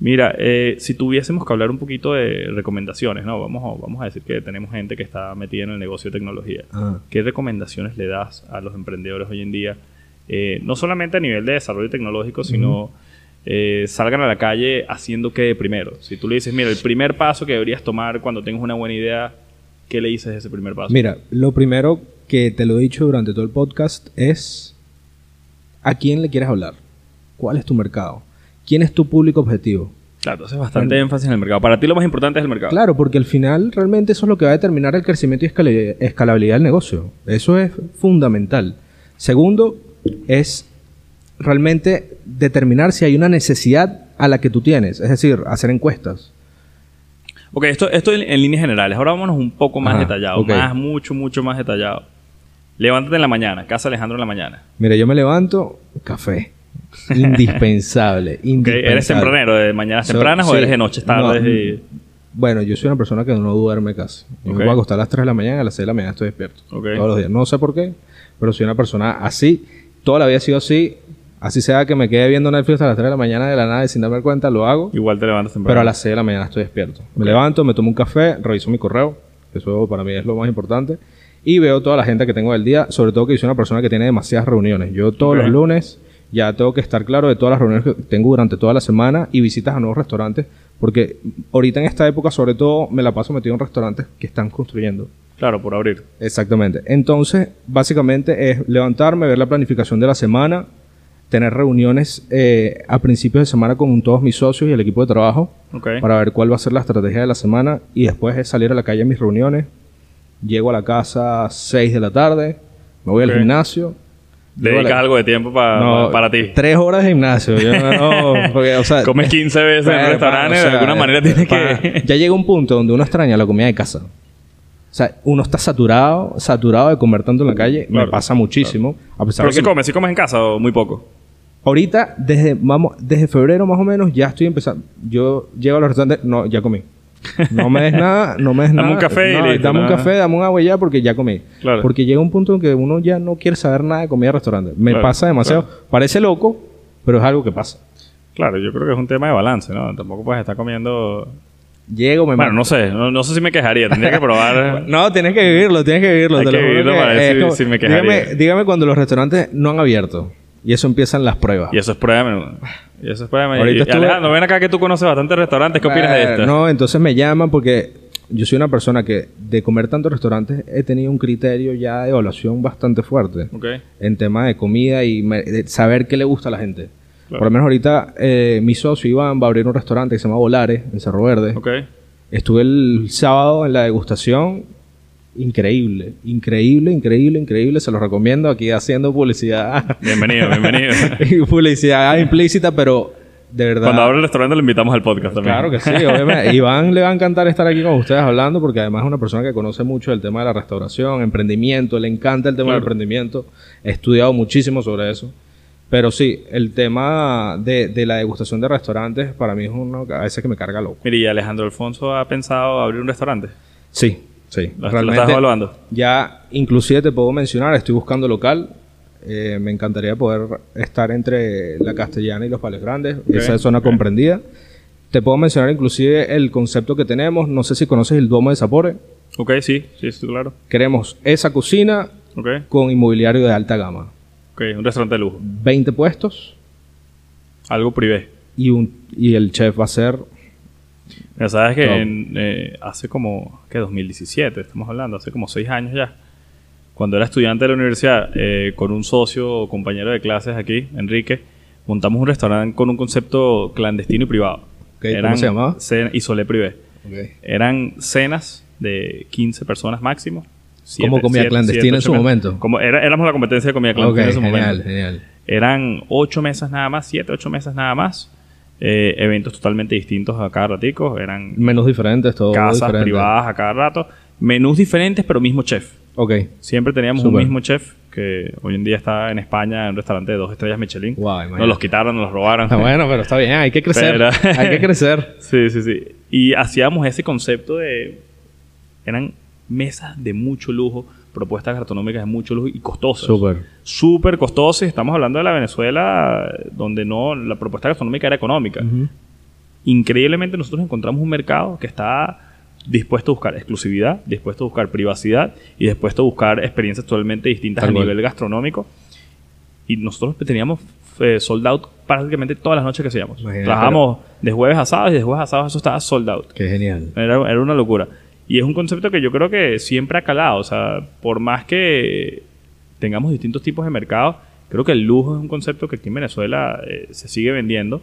Mira, eh, si tuviésemos que hablar un poquito de recomendaciones, ¿no? Vamos a, vamos a decir que tenemos gente que está metida en el negocio de tecnología. Ah. ¿Qué recomendaciones le das a los emprendedores hoy en día? Eh, no solamente a nivel de desarrollo tecnológico, sino eh, salgan a la calle haciendo qué primero. Si tú le dices, mira, el primer paso que deberías tomar cuando tengas una buena idea, ¿qué le dices de ese primer paso? Mira, lo primero que te lo he dicho durante todo el podcast es a quién le quieres hablar. ¿Cuál es tu mercado? ¿Quién es tu público objetivo? Claro, haces bastante énfasis en el mercado. Para ti lo más importante es el mercado. Claro, porque al final realmente eso es lo que va a determinar el crecimiento y escala- escalabilidad del negocio. Eso es fundamental. Segundo, es realmente determinar si hay una necesidad a la que tú tienes. Es decir, hacer encuestas. Ok, esto, esto en, en líneas generales. Ahora vámonos un poco más Ajá, detallado. Más, mucho, mucho más detallado. Levántate en la mañana. Casa Alejandro en la mañana. Mira, yo me levanto, café. <laughs> Indispensable. Indispensable. ¿Eres tempranero de mañanas So- tempranas o sí. eres de noches tardes? No, y- Bueno, yo soy una persona que no duerme casi. Yo Ok. me voy a acostar a las 3 de la mañana a las 6 de la mañana estoy despierto. Ok. Todos los días. No sé por qué, pero soy una persona así. Toda la vida he sido así. Así sea que me quede viendo Netflix a las 3 de la mañana de la nada y sin darme cuenta, lo hago. Igual te levantas temprano. Pero a las 6 de la mañana estoy despierto. Me levanto, me tomo un café, reviso mi correo. Eso para mí es lo más importante. Y veo toda la gente que tengo del día. Sobre todo que yo soy una persona que tiene demasiadas reuniones. Yo todos los lunes ya tengo que estar claro de todas las reuniones que tengo durante toda la semana y visitas a nuevos restaurantes. Porque ahorita en esta época, sobre todo, me la paso metido en restaurantes que están construyendo. Claro, por abrir. Exactamente. Entonces, básicamente es levantarme, ver la planificación de la semana, tener reuniones eh, a principios de semana con todos mis socios y el equipo de trabajo para ver cuál va a ser la estrategia de la semana y después es salir a la calle a mis reuniones. Llego a la casa a 6 de la tarde, me voy al gimnasio. Dedicas algo de tiempo pa- No, pa- para ti. Tres horas de gimnasio. Yo no, <laughs> porque, o sea, Comes 15 veces en Pero, el restaurante, o sea, de alguna manera tienes que... Ya llega un punto donde uno extraña la comida de casa. O sea, uno está saturado, saturado de comer tanto en la calle. Claro, Me pasa muchísimo. A pesar Pero de si que comes, si comes en casa o muy poco. ahorita, desde, vamos, desde febrero más o menos, ya estoy empezando. Yo llego a los restaurantes, no, ya comí. No me des nada, no me des Dame nada. un café y No, listo, Dame un café, dame un agua ya porque ya comí. Claro. Porque llega un punto en que uno ya no quiere saber nada de comida de restaurante. Me Claro, pasa demasiado. Parece loco, pero es algo que pasa. Claro, yo creo que es un tema de balance, ¿no? Tampoco puedes estar comiendo... Llego, me Bueno, mato. no sé. No, no sé si me quejaría. Tendría que probar... <laughs> No, tienes que vivirlo, tienes que vivirlo. Hay te que lo vivirlo para es si- si me quejaría. dígame, dígame cuando los restaurantes no han abierto. Y eso empiezan las pruebas. Y eso es prueba. Y eso es prueba. Ahorita Y, estuve- Alejandro, ven acá que tú conoces bastantes restaurantes. ¿Qué opinas de esto? No, entonces me llaman porque yo soy una persona que de comer tantos restaurantes he tenido un criterio ya de evaluación bastante fuerte. Ok. En tema de comida y me- de saber qué le gusta a la gente. Claro. Por lo menos ahorita eh, mi socio Iván va a abrir un restaurante que se llama Volares en Cerro Verde. Ok. Estuve el sábado en la degustación. Increíble, increíble, increíble, increíble. Se lo recomiendo aquí haciendo publicidad. Bienvenido, bienvenido. <laughs> Publicidad implícita, pero de verdad. Cuando abra el restaurante lo invitamos al podcast también. Claro que sí, obviamente. <laughs> Iván le va a encantar estar aquí con ustedes hablando porque además es una persona que conoce mucho el tema de la restauración, emprendimiento, le encanta el tema Claro. del emprendimiento. He estudiado muchísimo sobre eso. Pero sí, el tema de, de la degustación de restaurantes para mí es uno que a veces que me carga loco. Mire, ¿y Alejandro Alfonso ha pensado abrir un restaurante? Sí, sí. ¿Lo, lo estás evaluando? Ya, inclusive te puedo mencionar, estoy buscando local. Eh, me encantaría poder estar entre la Castellana y los Pales Grandes, esa zona comprendida. Te puedo mencionar inclusive el concepto que tenemos. No sé si conoces el Duomo de Sapore. Ok, sí, sí, sí, claro. Queremos esa cocina con inmobiliario de alta gama. ok, un restaurante de lujo. 20 puestos Algo privé. y, un, y el chef va a ser... Ya sabes que Top. en, eh, hace como, ¿qué? 2017, estamos hablando, hace como seis años ya. Cuando era estudiante de la universidad, eh, con un socio o compañero de clases aquí, Enrique, montamos un restaurante con un concepto clandestino y privado. Ok, ¿cómo se llamaba? cena- Isolé privé. Eran cenas de 15 personas máximo. Siete- Como comida siete- clandestina siete, en su momento. Como era- éramos la competencia de comida clandestina en su genial, momento. genial. Eran ocho mesas nada más, siete, ocho mesas nada más. Eh, eventos totalmente distintos a cada ratico, eran Menús diferentes, todo casas diferente. privadas a cada rato, menús diferentes pero mismo chef. Ok. Siempre teníamos un mismo chef que hoy en día está en España en un restaurante de dos estrellas Michelin. Wow, nos los quitaron, nos los robaron. Está <laughs> bueno, pero está bien, hay que crecer. Pero- hay que crecer. <laughs> Sí, sí, sí. Y hacíamos ese concepto de... Eran mesas de mucho lujo, propuestas gastronómicas de mucho lujo y costosas. Súper. Súper costosas. Estamos hablando de la Venezuela donde no la propuesta gastronómica era económica. Increíblemente nosotros encontramos un mercado que está dispuesto a buscar exclusividad, dispuesto a buscar privacidad y dispuesto a buscar experiencias totalmente distintas Tal a cual. nivel gastronómico. Y nosotros teníamos eh, sold out prácticamente todas las noches que hacíamos. Imagínate, Trabajamos de jueves a sábado y de jueves a sábado eso estaba sold out. Qué genial. Era, era una locura. Y es un concepto que yo creo que siempre ha calado. O sea, por más que tengamos distintos tipos de mercados, creo que el lujo es un concepto que aquí en Venezuela eh, se sigue vendiendo.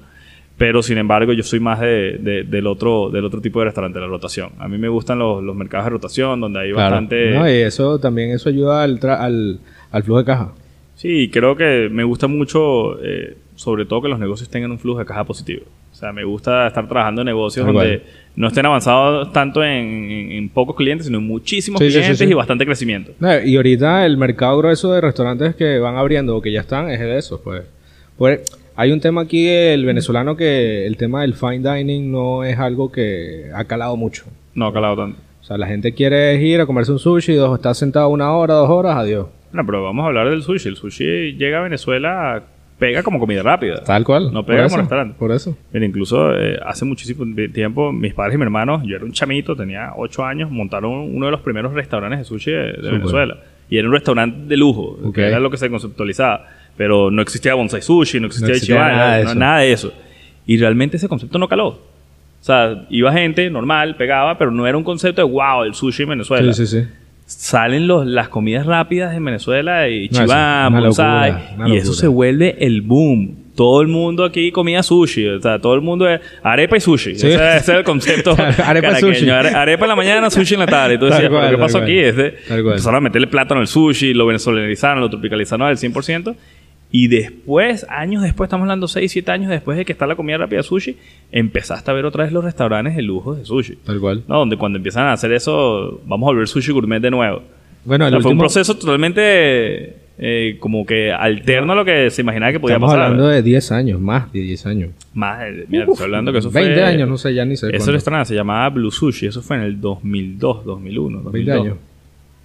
Pero sin embargo, yo soy más de- de- del, otro, del otro tipo de restaurante, la rotación. A mí me gustan los, los mercados de rotación, donde hay Claro. bastante. No, y eso también eso ayuda al, tra- al, al flujo de caja. Sí, creo que me gusta mucho, eh, sobre todo que los negocios tengan un flujo de caja positivo. O sea, me gusta estar trabajando en negocios donde. No estén avanzados tanto en, en- en pocos clientes, sino en muchísimos Sí, sí, sí, clientes sí. y bastante crecimiento. No, y ahorita el mercado grueso de restaurantes que van abriendo o que ya están es de eso, pues. Pues hay un tema aquí, el venezolano, que el tema del fine dining no es algo que ha calado mucho. No ha calado tanto. O sea, la gente quiere ir a comerse un sushi, dos, está sentado una hora, dos horas, adiós. No, pero vamos a hablar del sushi. El sushi llega a Venezuela, pega como comida rápida. Tal cual. No por pega eso, como restaurante. Por eso. Mira, incluso eh, hace muchísimo tiempo, mis padres y mi hermano, yo era un chamito, tenía 8 años, montaron uno de los primeros restaurantes de sushi de. Venezuela. Y era un restaurante de lujo, que era lo que se conceptualizaba. Pero no existía Bonsai Sushi, no existía, No existía Ichiban, nada de no- eso. nada de eso. Y realmente ese concepto no caló. O sea, iba gente normal, pegaba, pero no era un concepto de wow, el sushi en Venezuela. Sí, sí, sí. Salen los, las comidas rápidas en Venezuela y No, Chiván, una Bonsai, locura, y eso se vuelve el boom. Todo el mundo aquí comía sushi, o sea, todo el mundo es arepa y sushi. Sí. Ese, ese es el concepto. <laughs> Arepa caraqueño. sushi. Are- Arepa en la mañana, sushi en la tarde. Tal decías, cual, ¿pero qué pasó cual. aquí? Cual. empezaron a meterle plátano al sushi, lo venezolanizaron, lo tropicalizaron al 100%. Y después, años después, estamos hablando 6, 7 años después de que está la comida rápida sushi, empezaste a ver otra vez los restaurantes de lujo de sushi. Tal cual. ¿no? Donde cuando empiezan a hacer eso, vamos a volver sushi gourmet de nuevo. Bueno, O el sea, fue un proceso totalmente eh, como que alterno a lo que se imaginaba que podía Estamos pasar. hablando de 10 años, más de 10 años. Más, eh, mira, te estoy hablando que eso fue... 20 años, no sé, ya ni sé. Cuánto. restaurante se llamaba Blue Sushi, eso fue en el 2002, 2001, 20 2002. años.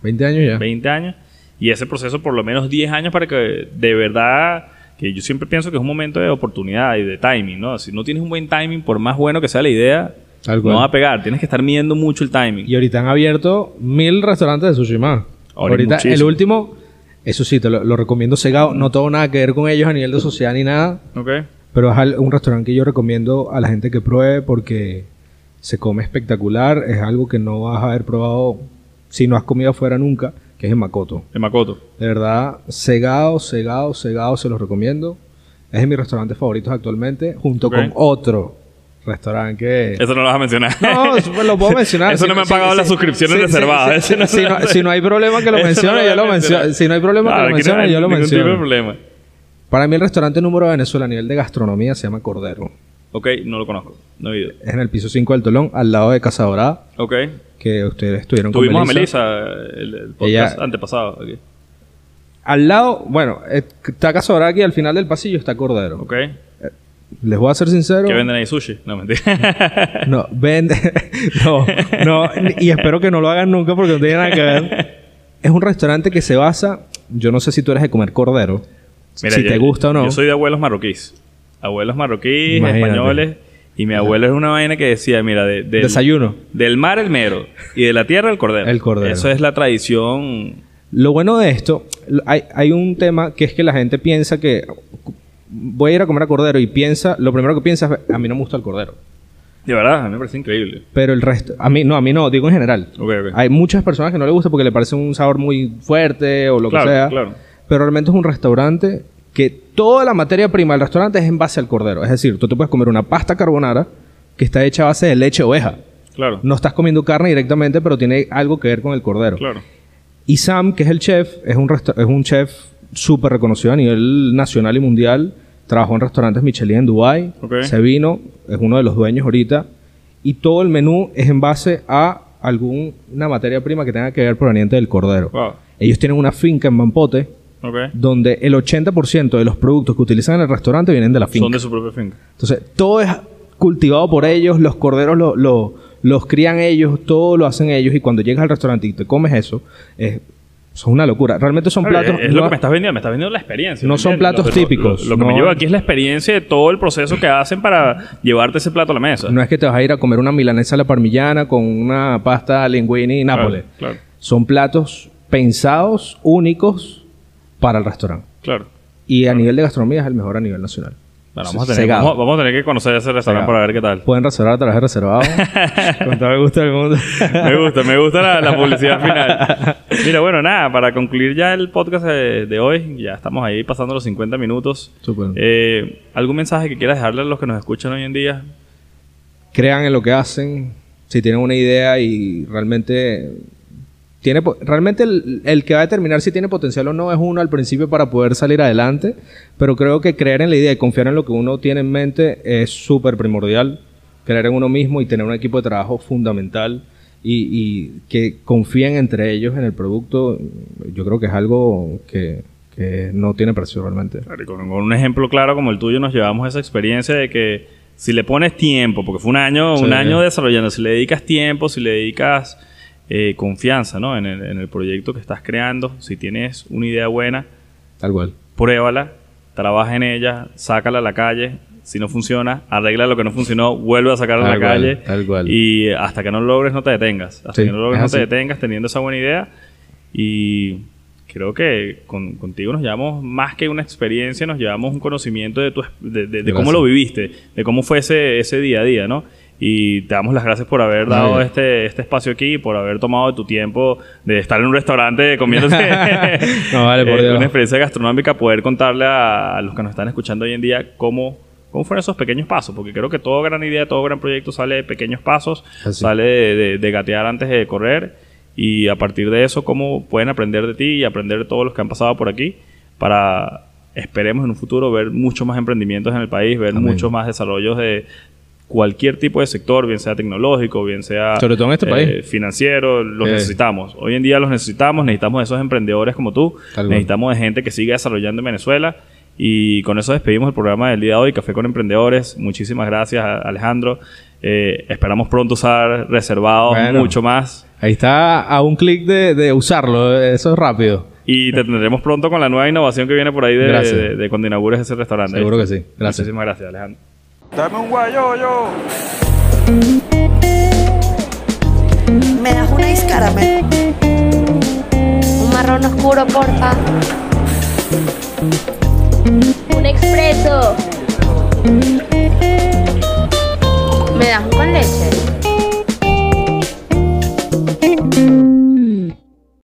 20 años ya. 20 años. Y ese proceso por lo menos 10 años para que de verdad, que yo siempre pienso que es un momento de oportunidad y de timing, ¿no? Si no tienes un buen timing, por más bueno que sea la idea, Tal no va a pegar. Tienes que estar midiendo mucho el timing. Y ahorita han abierto mil restaurantes de sushi más. Ahora ahorita el último, eso sí, te lo, lo recomiendo cegado. No tengo nada que ver con ellos a nivel de sociedad ni nada. ¿Ok? Pero es un restaurante que yo recomiendo a la gente que pruebe porque se come espectacular. Es algo que no vas a haber probado si no has comido afuera nunca, que es en Makoto. En Makoto. De verdad, cegado, cegado, cegado, se los recomiendo. Es de mis restaurantes favoritos actualmente, junto con otro restaurante que... Eso no lo vas a mencionar. No, eso lo puedo <laughs> mencionar. Eso no me han pagado las suscripciones reservadas. Si, si no, si no hay problema que lo mencione, no yo lo menciono. Si no hay problema Claro, que lo no mencione, yo lo ningún tipo de menciono. problema. Para mí el restaurante número de Venezuela a nivel de gastronomía se llama Cordero. Ok, no lo conozco. No he ido. Es en el piso 5 del Tolón, al lado de Casa Dorada, Ok. que ustedes estuvieron Tuvimos con a Melissa. Melissa, el, el podcast Ella- antepasado. Aquí. Al lado, bueno, eh, está Casa Dorada aquí, al final del pasillo está Cordero. Ok. Les voy a ser sincero. ¿Qué venden ahí? Sushi. No, mentira. <laughs> No, vende. <laughs> no, no. Y espero que no lo hagan nunca porque no tiene nada que ver. Es un restaurante que se basa. Yo no sé si tú eres de comer cordero. Mira, si yo- te gusta o no. Yo soy de abuelos marroquíes. Abuelos marroquíes, Imagínate. españoles. Y mi abuelo es una vaina que decía, mira, de, del, Desayuno. del mar el mero y de la tierra el cordero. El cordero. Eso es la tradición. Lo bueno de esto, hay, hay un tema que es que la gente piensa que voy a ir a comer a cordero y piensa, lo primero que piensa es, a mí no me gusta el cordero. De verdad, a mí me parece increíble. Pero el resto, a mí no, a mí no, digo en general. Hay muchas personas que no le gusta porque le parece un sabor muy fuerte o lo Claro, que sea. claro. Pero realmente es un restaurante que toda la materia prima del restaurante es en base al cordero. Es decir, tú te puedes comer una pasta carbonara que está hecha a base de leche de oveja. Claro. No estás comiendo carne directamente, pero tiene algo que ver con el cordero. Claro. Y Sam, que es el chef, es un, es un chef súper reconocido a nivel nacional y mundial. trabajó en restaurantes Michelin en Dubai, Ok. se vino, es uno de los dueños ahorita, y todo el menú es en base a alguna materia prima que tenga que ver proveniente del cordero. Wow. Ellos tienen una finca en Mampote, Donde el 80% de los productos que utilizan en el restaurante vienen de la finca. Son de su propia finca. Entonces, todo es cultivado por ellos, los corderos lo- lo- los crían ellos, todo lo hacen ellos, y cuando llegas al restaurante y te comes eso, es, es una locura. Realmente son platos... es, es lo que me estás vendiendo, me estás vendiendo la experiencia. No ¿me son platos Lo- típicos, Lo, lo que me lleva aquí es la experiencia de todo el proceso que hacen para llevarte ese plato a la mesa. No es que te vas a ir a comer una milanesa a la parmigiana con una pasta linguini y nápoles. Claro, Son platos pensados, únicos para el restaurante. claro. Y a nivel de gastronomía es el mejor a nivel nacional. Bueno, vamos, a tener, Cegado. vamos, vamos a tener que conocer ese restaurante para ver qué tal. Pueden reservar a través de reservado. <laughs> con todo el gusto del mundo. <laughs> Me gusta, me gusta la, la publicidad final. <laughs> Mira, bueno, nada, para concluir ya el podcast de, de hoy, ya estamos ahí pasando los 50 minutos. Súper. Eh, ¿Algún mensaje que quieras dejarle a los que nos escuchan hoy en día? crean en lo que hacen, si tienen una idea y realmente tiene realmente el, el que va a determinar si tiene potencial o no es uno al principio para poder salir adelante, pero creo que creer en la idea y confiar en lo que uno tiene en mente es súper primordial, creer en uno mismo y tener un equipo de trabajo fundamental y, y que confíen entre ellos en el producto, yo creo que es algo que, que no tiene precio realmente. Claro, y Con, con un ejemplo claro como el tuyo nos llevamos esa experiencia de que si le pones tiempo, porque fue un año, Sí. un año desarrollando, si le dedicas tiempo, si le dedicas eh, confianza ¿no? en, el, en el proyecto que estás creando, si tienes una idea buena, Tal cual. pruébala, trabaja en ella, sácala a la calle. Si no funciona, arregla lo que no funcionó, vuelve a sacarla a la cual, calle. tal cual. Y hasta que no lo logres, no te detengas. Hasta Sí, que no lo logres, es no te detengas teniendo esa buena idea. Y creo que con- contigo nos llevamos más que una experiencia, nos llevamos un conocimiento de, tu, de, de- de cómo lo viviste, de cómo fue ese, ese día a día, ¿no? Y te damos las gracias por haber dado este, este espacio aquí, por haber tomado de tu tiempo de estar en un restaurante comiéndose <laughs> No, vale, por <laughs> Dios. una experiencia gastronómica, poder contarle a, a los que nos están escuchando hoy en día cómo, cómo fueron esos pequeños pasos, porque creo que toda gran idea, todo gran proyecto sale de pequeños pasos, Así. sale de, de- de gatear antes de correr y a partir de eso cómo pueden aprender de ti y aprender de todos los que han pasado por aquí para, esperemos en un futuro, ver muchos más emprendimientos en el país, ver Amén. muchos más desarrollos de cualquier tipo de sector, bien sea tecnológico, bien sea Sobre todo en este eh, país. financiero, los Eh. necesitamos. Hoy en día los necesitamos, necesitamos de esos emprendedores como tú, necesitamos de gente que siga desarrollando en Venezuela. Y con eso despedimos el programa del día de hoy, Café con Emprendedores. Muchísimas gracias, Alejandro. Eh, esperamos pronto usar reservado Bueno. mucho más. Ahí está a un clic de, de usarlo, eso es rápido. Y te tendremos pronto con la nueva innovación que viene por ahí de, de- de cuando inaugures ese restaurante. Seguro que sí. Gracias. Muchísimas gracias, Alejandro. Dame un guayoyo. Me das una iscarame. Un marrón oscuro, porfa. Un expreso. Me das un con leche.